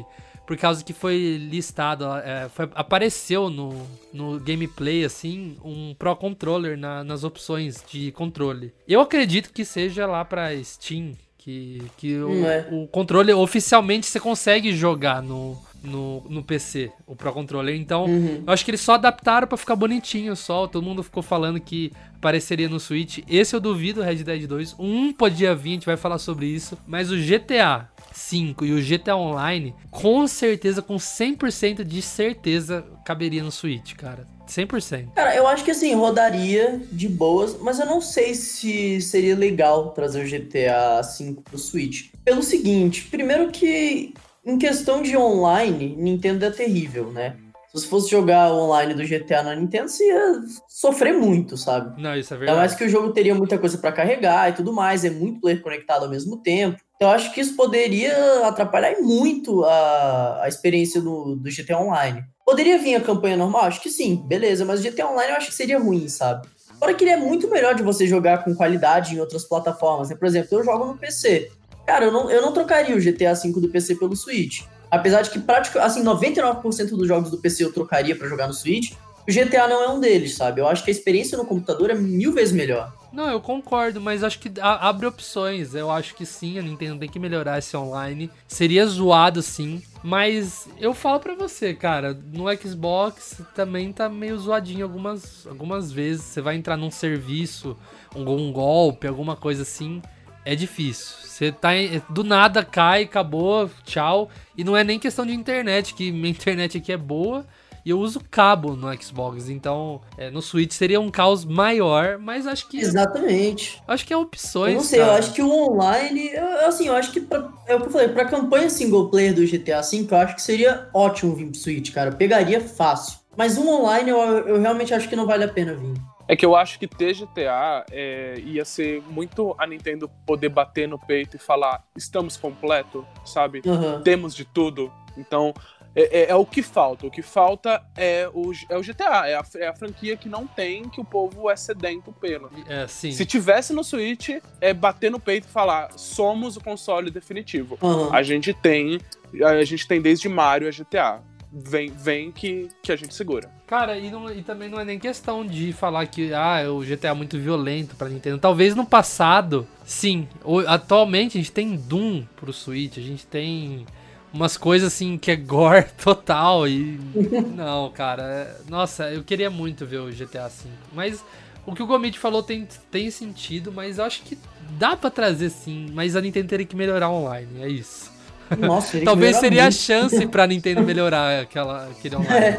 por causa que foi listado, é, foi- apareceu no, no gameplay, assim, um Pro Controller na- nas opções de controle. Eu acredito que seja lá pra Steam, que, que o, é. o controle oficialmente você consegue jogar no, no, no PC, o Pro Controller. Então, Uhum. eu acho que eles só adaptaram pra ficar bonitinho só. Todo mundo ficou falando que apareceria no Switch. Esse eu duvido, Red Dead 2. Um podia vir, a gente vai falar sobre isso. Mas o GTA 5 e o GTA Online, com certeza, com 100% de certeza, caberia no Switch, cara. 100%. Cara, eu acho que assim, rodaria de boas, mas eu não sei se seria legal trazer o GTA V pro Switch. Pelo seguinte, primeiro que em questão de online, Nintendo é terrível, né? Se você fosse jogar online do GTA na Nintendo, você ia sofrer muito, sabe? Não, isso é Ainda verdade. mais que o jogo teria muita coisa pra carregar e tudo mais, é muito player conectado ao mesmo tempo. Então eu acho que isso poderia atrapalhar muito a, a experiência do, do GTA Online. Poderia vir a campanha normal? Acho que sim, beleza, mas o GTA Online eu acho que seria ruim, sabe? Fora que ele é muito melhor de você jogar com qualidade em outras plataformas, né? Por exemplo, eu jogo no PC. Cara, eu não, eu não trocaria o GTA V do PC pelo Switch. Apesar de que praticamente, assim, 99% dos jogos do PC eu trocaria pra jogar no Switch, o GTA não é um deles, sabe? Eu acho que a experiência no computador é mil vezes melhor. Não, eu concordo, mas acho que abre opções. Eu acho que sim, a Nintendo tem que melhorar esse online. Seria zoado sim, mas eu falo pra você, cara, no Xbox também tá meio zoadinho algumas, algumas vezes. Você vai entrar num serviço, um golpe, alguma coisa assim, é difícil. Você tá em- do nada cai, acabou, tchau. E não é nem questão de internet, que minha internet aqui é boa. E eu uso cabo no Xbox, então é, no Switch seria um caos maior, mas acho que Exatamente. Acho que é opções. Eu não sei, eu cara. acho que o online, eu- assim, eu acho que pra, é o que eu falei, pra campanha single player do GTA V, eu acho que seria ótimo vir pro Switch, cara. Eu pegaria fácil. Mas um online eu, eu realmente acho que não vale a pena vir. É que eu acho que ter GTA é, ia ser muito a Nintendo poder bater no peito e falar: estamos completo, sabe? Aham. Temos de tudo. Então, é, é- é o que falta. O que falta é o, é o GTA. É a, é a franquia que não tem, que o povo é sedento pelo. É, sim. Se tivesse no Switch, é bater no peito e falar: somos o console definitivo. Aham. A gente tem. A gente tem desde Mario a GTA. Vem, vem que, que a gente segura. Cara, e, não- e também não é nem questão de falar que ah, o GTA é muito violento pra Nintendo. Talvez no passado, sim. Atualmente a gente tem Doom pro Switch, a gente tem umas coisas assim que é gore total e. não, cara. é- Nossa, eu queria muito ver o GTA V. Mas o que o Gomit falou tem, tem sentido, mas eu acho que dá pra trazer sim. Mas a Nintendo teria que melhorar online, é isso. Nossa, Talvez seria a muito. chance pra Nintendo melhorar aquela, aquele online.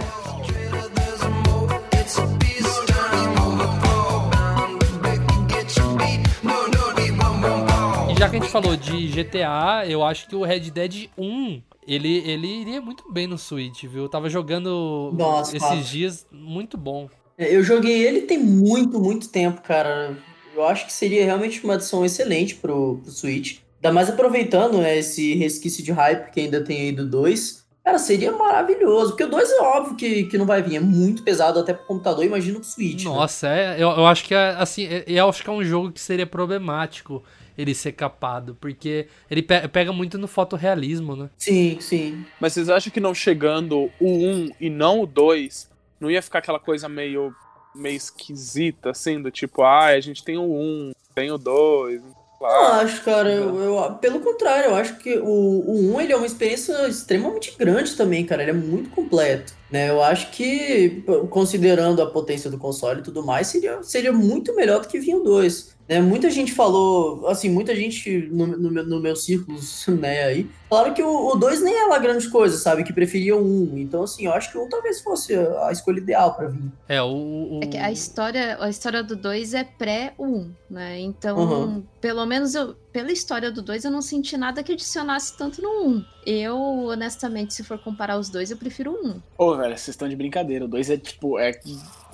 E já que a gente falou de GTA, eu acho que o Red Dead 1, ele, ele iria muito bem no Switch, viu? Eu tava jogando Nossa, esses fácil. dias, muito bom. É, Eu joguei ele tem muito, muito tempo, cara. Eu acho que seria realmente uma adição excelente pro, pro Switch. Ainda mais aproveitando né, esse resquício de hype que ainda tem aí do 2. Cara, seria maravilhoso. Porque o 2 é óbvio que, que não vai vir. É muito pesado até pro computador, imagina pro Switch. né? Nossa, é, eu, eu acho que é, assim, é- eu acho que é um jogo que seria problemático ele ser capado, porque ele pe- pega muito no fotorrealismo, né? Sim, sim. Mas vocês acham que não chegando o 1 e não o 2, não ia ficar aquela coisa meio, meio esquisita, assim, do tipo, ah, a gente tem o 1, tem o 2, Não claro. acho, cara. Eu, eu- pelo contrário, eu acho que o, o 1 ele é uma experiência extremamente grande também, cara. Ele é muito completo. Né? Eu acho que, considerando a potência do console e tudo mais, seria, seria muito melhor do que vinha o 2. Né? Muita gente falou, assim, muita gente no, no, meu, no meus círculos, né, aí, falaram que o 2 nem é lá grande coisa, sabe? Que preferia o 1. Então, assim, eu acho que o 1 talvez fosse a escolha ideal pra vir. É, o. o- É que a história, a história do 2 é pré 1, né? Então, Uhum. pelo menos eu, pela história do 2, eu não senti nada que adicionasse tanto no 1. Eu, honestamente, se for comparar os dois, eu prefiro 1. Ô, velho, vocês estão de brincadeira. O 2 é tipo. É...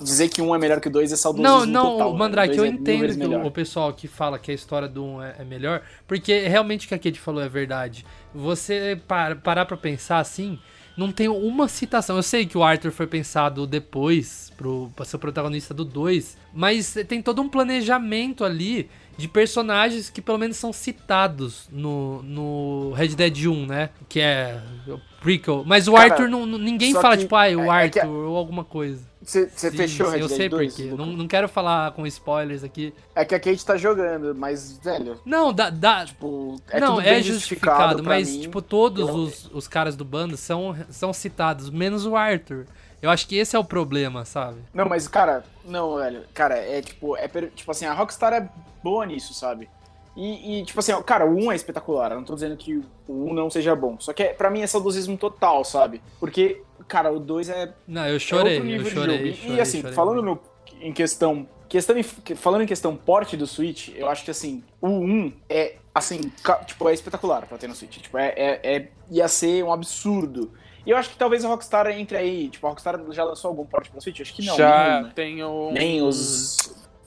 Dizer que um é melhor que o 2 é saudosismo Não, não, total. Mandrake, O eu dois é entendo o, pessoal que fala que a história do 1 é, é melhor, porque realmente o que a Kate falou é verdade. Você par- parar pra pensar assim, não tem uma citação. Eu sei que o Arthur foi pensado depois pro, pra ser o protagonista do 2, mas tem todo um planejamento ali de personagens que pelo menos são citados no, no Red Dead 1, né? Que é o prequel. Mas o Cara, Arthur, não, ninguém fala tipo, ah, o é- é Arthur a- ou alguma coisa. Você fechou sim, Red Eu Dead sei 2? por quê. Não, não quero falar com spoilers aqui. É que a Kate tá jogando, mas, velho. Não, dá. dá Tipo, é não, é justificado, pra mas, mim. tipo, todos Eu- os, os caras do bando são, são citados, menos o Arthur. Eu acho que esse é o problema, sabe? Não, mas, cara, não, velho. Cara, é tipo, é tipo assim, a Rockstar é boa nisso, sabe? E, e, tipo assim, cara, o 1 é espetacular. Eu não tô dizendo que o 1 não seja bom. Só que é, pra mim é saudosismo total, sabe? Porque, cara, o 2 é. Não, eu é chorei, outro nível eu de chorei, jogo. E- chorei, e assim, chorei falando no, em questão. Questão falando em questão porte do Switch, eu acho que assim, o 1 é assim, tipo, é espetacular pra ter no Switch. Tipo, é, é- é- ia ser um absurdo. E eu acho que talvez a Rockstar entre aí. Tipo, a Rockstar já lançou algum porte pro Switch? Acho que não. Já nenhum, né? tem o. Nem os.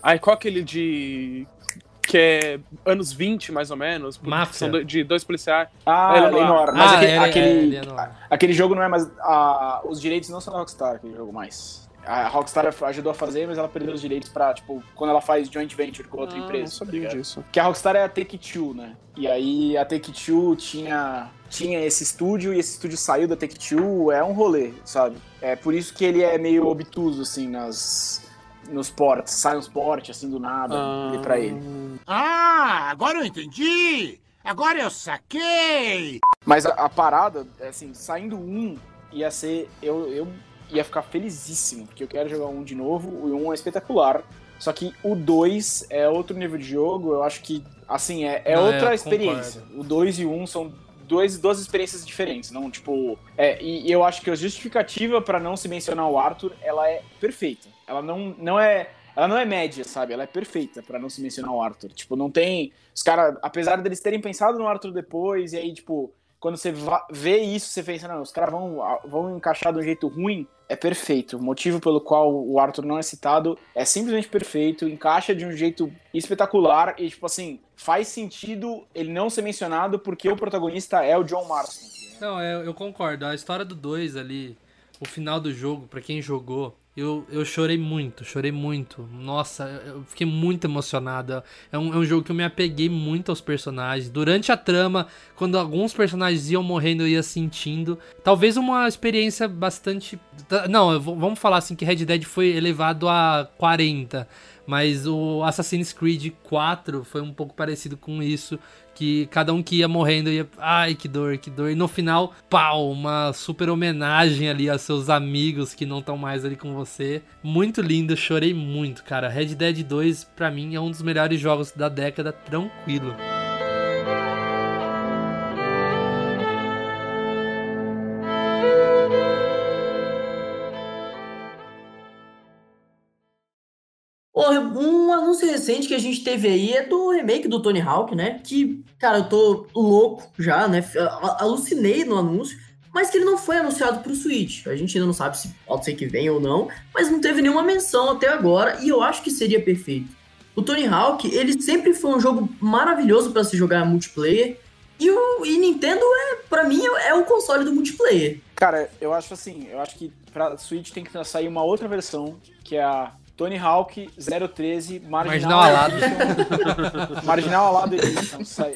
Ai, qual aquele de. Que é anos 20, mais ou menos? Máfia. São do- de dois policiais. Ah, Eleanor. Lenor. Mas Ah, aquele, é, é, aquele, Eleanor. aquele jogo não é mais. ah, os direitos não são da Rockstar, aquele jogo mais. A Rockstar ajudou a fazer, mas ela perdeu os direitos pra, tipo, quando ela faz joint venture com outra Ah, empresa. Não sabia tá disso. Que a Rockstar é a Take-Two, né? E aí a Take-Two tinha, tinha esse estúdio e esse estúdio saiu da Take-Two, é um rolê, sabe? É por isso que ele é meio obtuso, assim, nas, nos ports. Sai uns ports, assim, do nada, Ah. pra ele. Ah, agora eu entendi! Agora eu saquei! Mas a, a parada, é assim, saindo um, ia ser. Eu, eu ia ficar felizíssimo, porque eu quero jogar um de novo. O um é espetacular. Só que o 2 é outro nível de jogo. Eu acho que, assim, é, é Não, é, outra experiência. O 2 e o 1 um são dois, duas experiências diferentes. Não, tipo. É, e, e eu acho que a justificativa pra não se mencionar o Arthur, ela é perfeita. Ela não, não é. Ela não é média, sabe? Ela é perfeita pra não se mencionar o Arthur. Tipo, não tem. Os caras, apesar deles terem pensado no Arthur depois, e aí, tipo, quando você vê isso, você pensa, não, os caras vão, vão encaixar de um jeito ruim, é perfeito. O motivo pelo qual o Arthur não é citado é simplesmente perfeito, encaixa de um jeito espetacular e, tipo assim, faz sentido ele não ser mencionado porque o protagonista é o John Marston. Não, eu, eu concordo. A história do 2 ali, o final do jogo, pra quem jogou, eu, eu chorei muito, chorei muito. Nossa, eu fiquei muito emocionado. É um, é um jogo que eu me apeguei muito aos personagens. Durante a trama, quando alguns personagens iam morrendo, eu ia sentindo. Talvez uma experiência bastante. tá- Não, vamos falar assim que Red Dead foi elevado a 40. Mas o Assassin's Creed 4 foi um pouco parecido com isso. Que cada um que ia morrendo ia. Ai, que dor, que dor. E no final, pau, uma super homenagem ali aos seus amigos que não estão mais ali com você. Muito lindo, chorei muito, cara. Red Dead 2, pra mim, é um dos melhores jogos da década, tranquilo. Um anúncio recente que a gente teve aí é do remake do Tony Hawk, né? Que, cara, eu tô louco já, né? Alucinei no anúncio, mas que ele não foi anunciado pro Switch. A gente ainda não sabe se pode ser que venha ou não, mas não teve nenhuma menção até agora e eu acho que seria perfeito. O Tony Hawk, ele sempre foi um jogo maravilhoso pra se jogar multiplayer e o e Nintendo é, para mim, é o console do multiplayer. Cara, eu acho assim, eu acho que pra Switch tem que sair uma outra versão, que é a Tony Hawk 013 Marginal, Marginal Alado. Edition. Marginal Alado Edition. Sai.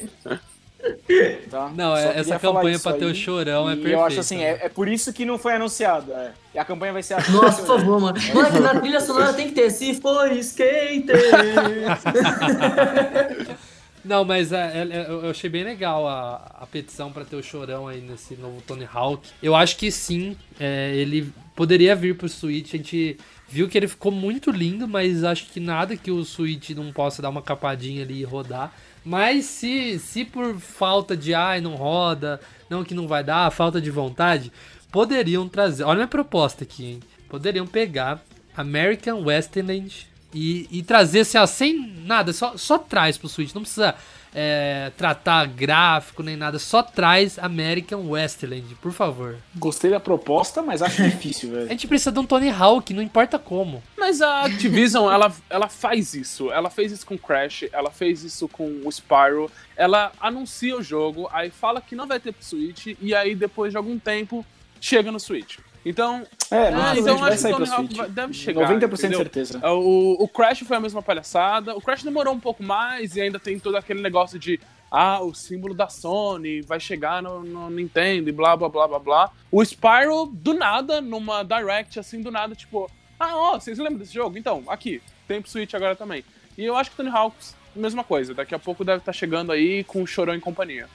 Tá? Não, é- essa campanha isso pra ter o aí. chorão é E Eu perfeita, acho assim, é, é por isso que não foi anunciado. é. E a campanha vai ser assim. Nossa, por favor, mano. Mano, na trilha sonora tem que ter se for skater. Não, mas é, é- é- eu achei bem legal a, a petição pra ter o chorão aí nesse novo Tony Hawk. Eu acho que sim, é, ele poderia vir pro Switch. A gente viu que ele ficou muito lindo, mas acho que nada que o Switch não possa dar uma capadinha ali e rodar. Mas se, se por falta de ai, não roda, não que não vai dar, falta de vontade, poderiam trazer. Olha minha proposta aqui, hein? Poderiam pegar American Westernland e, e trazer assim, ó, sem nada, só, só traz pro Switch. Não precisa é, tratar gráfico nem nada. Só traz American Westland, por favor. Gostei da proposta, mas acho difícil, A velho. gente precisa de um Tony Hawk, não importa como. Mas a Activision, ela, ela faz isso. Ela fez isso com Crash, ela fez isso com o Spyro. Ela anuncia o jogo, aí fala que não vai ter pro Switch, e aí depois de algum tempo chega no Switch. Então, É, Ah, então acho que o Tony Hawk vai- deve chegar. 90% de entendeu? certeza. O, o Crash foi a mesma palhaçada. O Crash demorou um pouco mais e ainda tem todo aquele negócio de ah, o símbolo da Sony vai chegar no, no Nintendo e blá blá blá blá blá. O Spyro, do nada, numa Direct, assim, do nada, tipo, ah, ó, vocês lembram desse jogo? Então, aqui, tem pro Switch agora também. E eu acho que Tony Hawks, mesma coisa. Daqui a pouco deve estar chegando aí com o Chorão em companhia.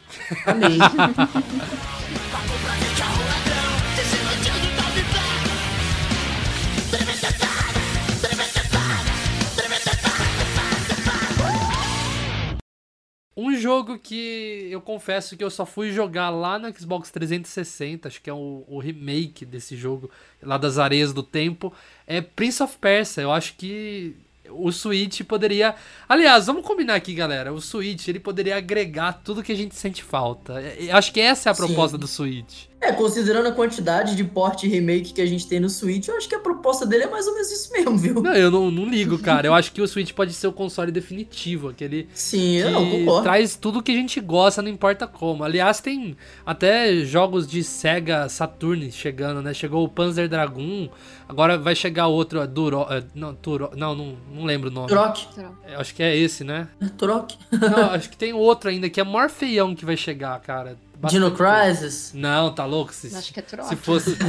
Amém. Um jogo que eu confesso que eu só fui jogar lá no Xbox 360, acho que é o, o remake desse jogo, lá das Areias do Tempo, é Prince of Persia. Eu acho que o Switch poderia. Aliás, vamos combinar aqui, galera. O Switch ele poderia agregar tudo que a gente sente falta. Eu acho que essa é a Sim. proposta do Switch. É, considerando a quantidade de porte remake que a gente tem no Switch, eu acho que a proposta dele é mais ou menos isso mesmo, viu? Não, eu não, não ligo, cara. Eu acho que o Switch pode ser o console definitivo, aquele Sim, que eu não concordo. traz tudo que a gente gosta, não importa como. Aliás, tem até jogos de Sega Saturn chegando, né? Chegou o Panzer Dragoon, agora vai chegar outro, a Duro, eh, não, Turo, não, não, não lembro o nome. Turok. Eu Acho que é esse, né? Turok. Não, acho que tem outro ainda que é maior feião que vai chegar, cara. Dino Crisis. Não, tá louco? Se, Acho que é Turok. se fosse.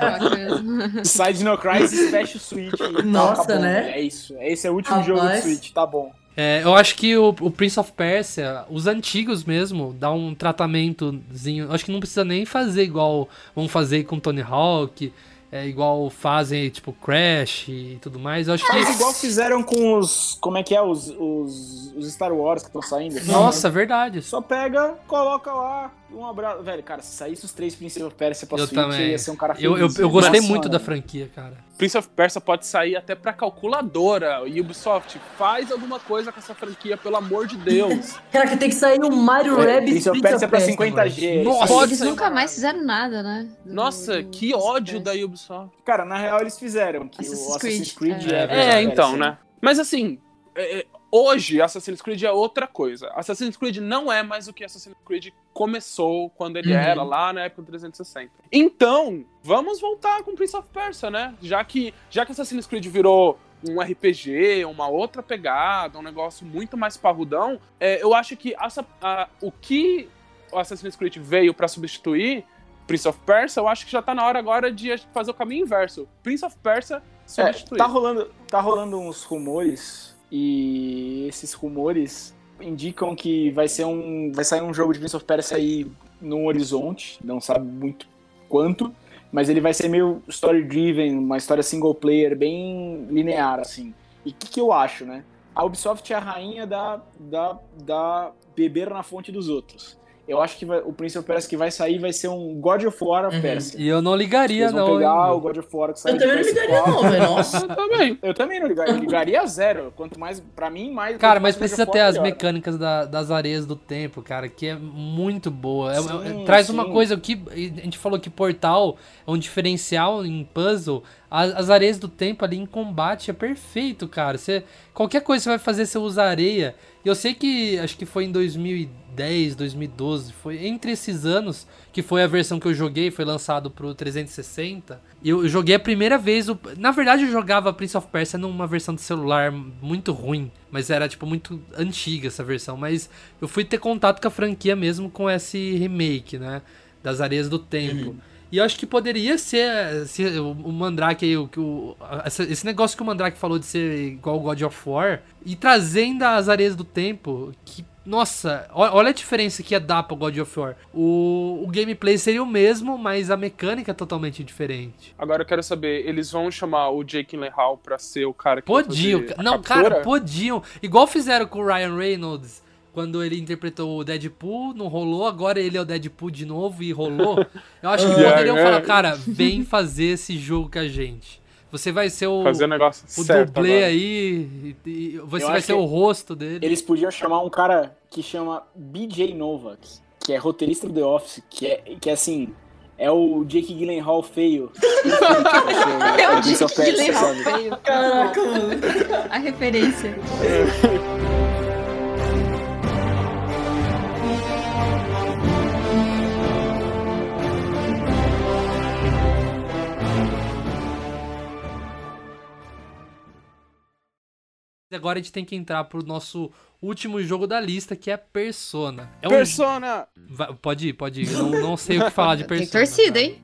Sai Dino Crisis, fecha o Switch. e Nossa, acabou, né? É isso. Esse é o último Rapaz. jogo do Switch, tá bom. É, eu acho que o, o Prince of Persia, os antigos mesmo, dá um tratamentozinho. Acho que não precisa nem fazer igual vão fazer com Tony Hawk, é, igual fazem, tipo, Crash e tudo mais. Eu acho que. Mas igual fizeram com os. Como é que é? Os, os, os Star Wars que estão saindo. Nossa, verdade. Só pega, coloca lá, um abraço. Velho, cara, se saísse os três Prince of Persia pra Eu Switch, também. ia ser um cara Eu, feliz. eu, eu gostei Nossa, muito da franquia, cara. Prince of Persia pode sair até pra calculadora. Ubisoft, faz alguma coisa com essa franquia, pelo amor de Deus. Caraca, tem que sair um Mario É, Rabbids Prince of Persia pra 50G. Nossa. Eles nunca mais fizeram nada, né? Do- Nossa, do- que ódio da. Ubisoft. Cara, na real eles fizeram. Que Assassin's o Assassin's Creed, Creed é. é. É, of então, Persia. né? Mas assim, é, é, hoje Assassin's Creed é outra coisa. Assassin's Creed não é mais o que Assassin's Creed começou quando ele Uhum. era lá na época do 360. Então, vamos voltar com Prince of Persia, né? Já que, já que Assassin's Creed virou um RPG, uma outra pegada, um negócio muito mais parrudão, é, eu acho que essa- a- o que o Assassin's Creed veio pra substituir Prince of Persia, eu acho que já tá na hora agora de fazer o caminho inverso. Prince of Persia É, substituir. tá rolando, tá rolando uns rumores e esses rumores indicam que vai ser um, vai sair um jogo de Prince of Persia aí no horizonte, não sabe muito quanto, mas ele vai ser meio story driven, uma história single player bem linear assim. E o que, que eu acho, né? A Ubisoft é a rainha da, da, da beber na fonte dos outros. Eu acho que vai- o Prince of Persia que vai sair vai ser um God of War of Uhum. Persia. E eu não ligaria, Eles vão não. pegar hein, o God of War que saiu Eu também não ligaria, PS4. não, velho. Nossa. Eu também. Eu também não ligaria. Eu ligaria a zero. Quanto mais, pra mim, mais. Cara, mas mais precisa ter as melhor. mecânicas da- das areias do tempo, cara, que é muito boa. É- é- Sim, traz uma sim. coisa que a gente falou que Portal é um diferencial em puzzle. As, as areias do tempo ali em combate é perfeito, cara. Você, qualquer coisa que você vai fazer, você usa areia. E eu sei que acho que foi em 2010, 2012, foi entre esses anos que foi a versão que eu joguei, foi lançado pro 360. E eu, eu joguei a primeira vez. O, na verdade, eu jogava Prince of Persia numa versão de celular muito ruim. Mas era, tipo, muito antiga essa versão. Mas eu fui ter contato com a franquia mesmo com esse remake, né? Das Areias do Tempo. E eu acho que poderia ser, se o Mandrake aí, o, que o, esse negócio que o Mandrake falou de ser igual o God of War, e trazendo as areias do tempo, que, nossa, olha a diferença que ia dar pro God of War. O, o gameplay seria o mesmo, mas a mecânica é totalmente diferente. Agora eu quero saber, eles vão chamar o Jake Gyllenhaal pra ser o cara que Podiam, não, cara, podiam. Igual fizeram com o Ryan Reynolds. Quando ele interpretou o Deadpool, não rolou, agora ele é o Deadpool de novo e rolou. Eu acho que Yeah, poderiam yeah. falar, cara, vem fazer esse jogo com a gente. Você vai ser o, Fazer o negócio o certo dublê agora. aí, e, e você Eu vai ser o rosto dele. Eles podiam chamar um cara que chama BJ Novak, que é roteirista do The Office, que é, que é assim, é o Jake Gyllenhaal feio. É o Jake Gyllenhaal feio. Caraca, mano. A referência. Agora a gente tem que entrar pro nosso último jogo da lista, que é Persona. É um Persona! Va- Pode ir, pode ir. Eu não, não sei o que falar de Tem Persona. torcida, tá? hein?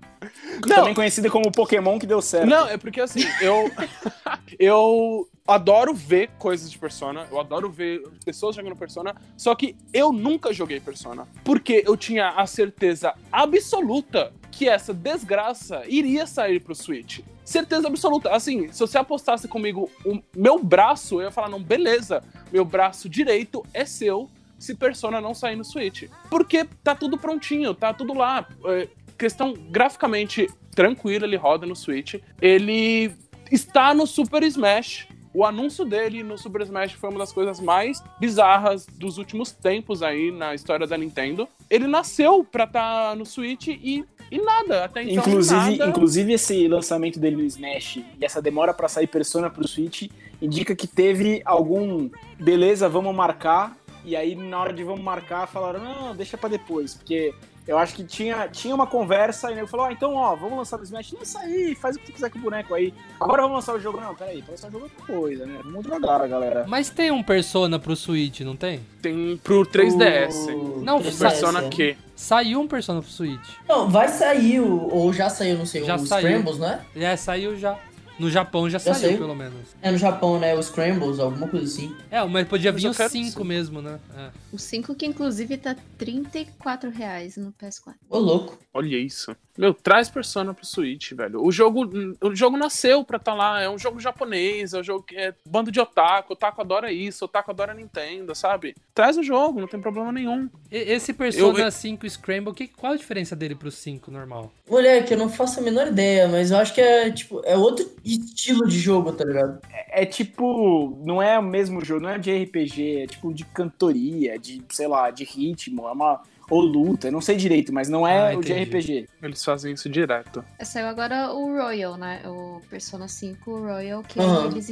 Também conhecido como Pokémon que deu certo. Não, é porque assim, eu. eu adoro ver coisas de Persona, eu adoro ver pessoas jogando Persona, só que eu nunca joguei Persona. Porque eu tinha a certeza absoluta que essa desgraça iria sair pro Switch. Certeza absoluta. Assim, se você apostasse comigo o meu braço, eu ia falar, não, beleza, meu braço direito é seu se Persona não sair no Switch. Porque tá tudo prontinho, tá tudo lá. É, questão graficamente tranquila, ele roda no Switch. Ele está no Super Smash. O anúncio dele no Super Smash foi uma das coisas mais bizarras dos últimos tempos aí na história da Nintendo. Ele nasceu pra estar no Switch e, e nada, até então Inclusive, nada. inclusive esse lançamento dele no Smash e essa demora pra sair Persona pro Switch indica que teve algum beleza, vamos marcar. E aí na hora de vamos marcar falaram não, deixa pra depois, porque eu acho que tinha, tinha uma conversa e ele falou, ah, então ó, vamos lançar no Smash, lança aí, faz o que tu quiser com o boneco aí. Agora vamos lançar o jogo, não, peraí, pra lançar o jogo é outra coisa, né? Vamos devagar, galera. Mas tem um Persona pro Switch, não tem? Tem pro 3DS. O- Não, O 3DS, Persona é. Q. Saiu um Persona pro Switch. Não, vai sair, o- ou já saiu, não sei, Já o saiu. Scrambles, não é? É, saiu já. No Japão já, saiu, pelo menos. É no Japão, né? O Scrambles, alguma coisa assim. É, mas podia vir os quero 5 sim. mesmo, né? É. O 5 que inclusive tá 34 reais no PS4. Ô, louco. Olha isso. Meu, traz Persona pro Switch, velho. O jogo, o jogo nasceu pra estar lá. É um jogo japonês, é um jogo que é bando de otaku. Otaku adora isso, otaku adora Nintendo, sabe? Traz o jogo, não tem problema nenhum. E- Esse Persona Eu- 5 Scramble, que, qual a diferença dele pro 5 normal? Moleque, eu não faço a menor ideia, mas eu acho que é, tipo, é outro estilo de jogo, tá ligado? É tipo, não é o mesmo jogo, não é de RPG, é tipo de cantoria, de, sei lá, de ritmo, é uma. Ou luta, eu não sei direito, mas não é Ah, o de. RPG. Eles fazem isso direto. É, Saiu agora o Royal, né? O Persona 5 Royal, que Aham. eles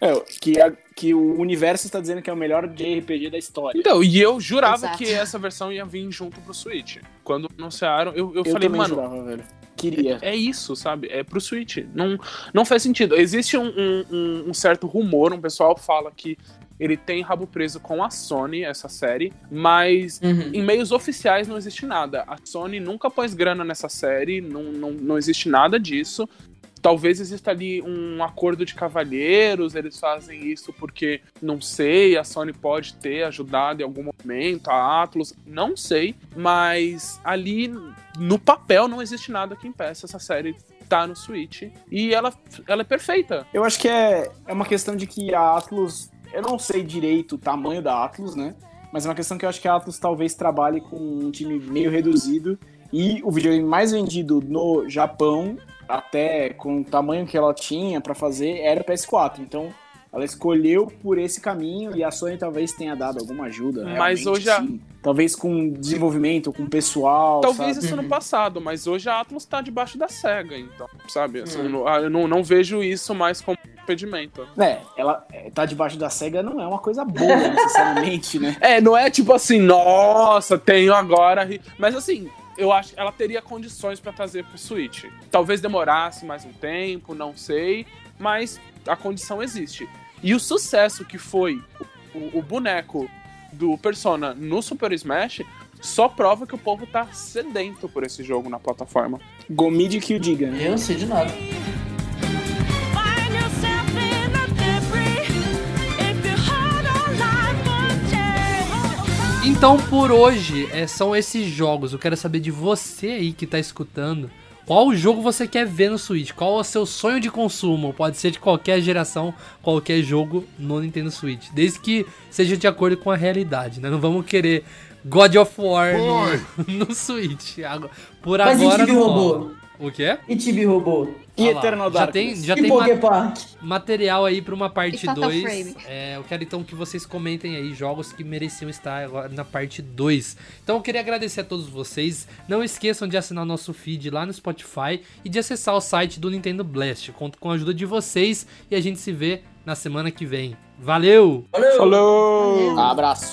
É, que, a- que o universo está dizendo que é o melhor de RPG da história. Então, e eu jurava Exato. que essa versão ia vir junto pro Switch. Quando anunciaram, eu, eu, Eu falei, também mano, jurava, velho. Queria. É isso, sabe? É pro Switch. Não, não faz sentido. Existe um- um- um certo rumor, um pessoal fala que ele tem rabo preso com a Sony, essa série, mas Uhum. em meios oficiais não existe nada. A Sony nunca pôs grana nessa série, não, não, não existe nada disso. Talvez exista ali um acordo de cavalheiros, eles fazem isso porque, não sei, a Sony pode ter ajudado em algum momento, a Atlus, não sei, mas ali no papel não existe nada que impeça essa série tá no Switch e ela, ela é perfeita. Eu acho que é, é uma questão de que a Atlus. Eu não sei direito o tamanho da Atlus, né? Mas é uma questão que eu acho que a Atlus talvez trabalhe com um time meio reduzido. E o videogame mais vendido no Japão, até com o tamanho que ela tinha pra fazer, era o PS4. Então ela escolheu por esse caminho e a Sony talvez tenha dado alguma ajuda. Mas hoje a-. Talvez com desenvolvimento, com pessoal. Talvez sabe? isso no passado, mas hoje a Atlus tá debaixo da SEGA, então, sabe? Assim, Hum. eu não- eu não, não vejo isso mais como impedimento. É, ela é, tá debaixo da SEGA não é uma coisa boa, necessariamente, né? É, não é tipo assim, nossa, tenho agora. Mas assim, eu acho que ela teria condições pra trazer pro Switch. Talvez demorasse mais um tempo, não sei, mas a condição existe. E o sucesso que foi o, o boneco do Persona no Super Smash só prova que o povo tá sedento por esse jogo na plataforma. Gomide que o diga, né? Eu não sei de nada. Então, por hoje, é, são esses jogos. Eu quero saber de você aí que tá escutando. Qual jogo você quer ver no Switch? Qual é o seu sonho de consumo? Pode ser de qualquer geração, qualquer jogo no Nintendo Switch. Desde que seja de acordo com a realidade, né? Não vamos querer God of War no, no Switch. Agora- Por Mas agora Infinity não Robô. O quê? E Tibi Robô. E lá, Eternal já Darkness. tem, já E tem ma- material aí pra uma parte E Fatal 2. Frame. É, eu quero então que vocês comentem aí jogos que mereciam estar agora na parte 2. Então eu queria agradecer a todos vocês. Não esqueçam de assinar o nosso feed lá no Spotify e de acessar o site do Nintendo Blast. Conto com a ajuda de vocês e a gente se vê na semana que vem. Valeu! Falou! Abraço.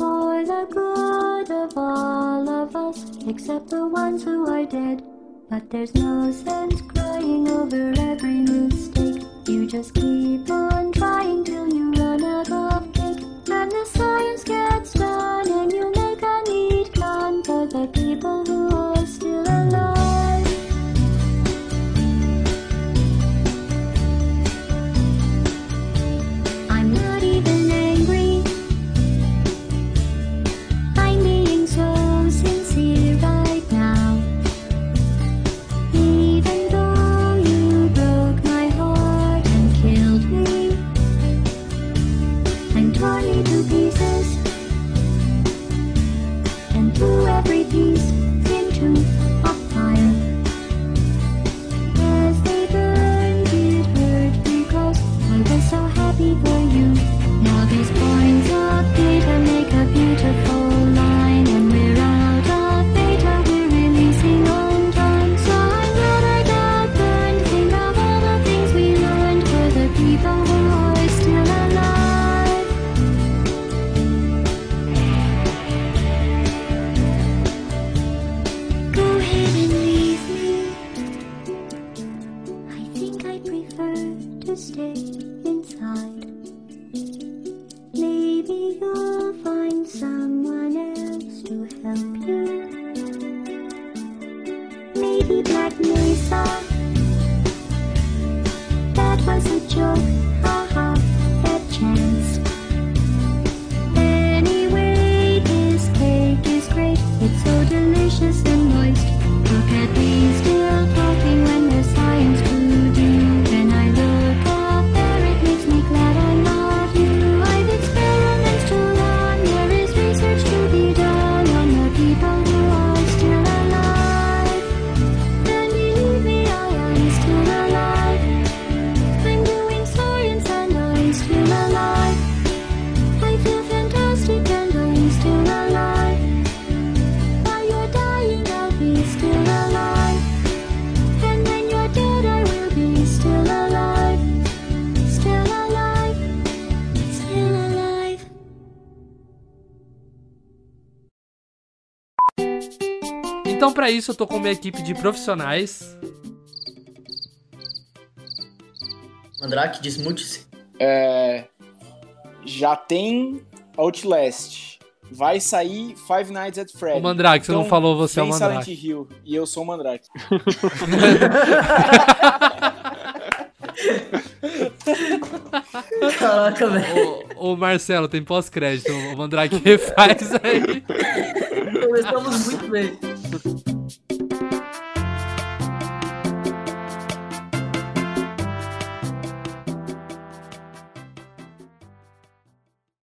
For the good of all of us, except the ones who are dead. But there's no sense crying over every mistake. You just keep on trying till ladybird like Melissa. That was a joke. Então, isso, eu tô com minha equipe de profissionais. Mandrake, desmute-se. É, já tem Outlast. Vai sair Five Nights at Freddy's. Ô, Mandrake, você não falou, você é o Mandrake. Silent Hill. E eu sou o Mandrake. Caraca, velho. Ô, ô, Marcelo, tem pós-crédito. O Mandrake refaz aí. Começamos muito bem.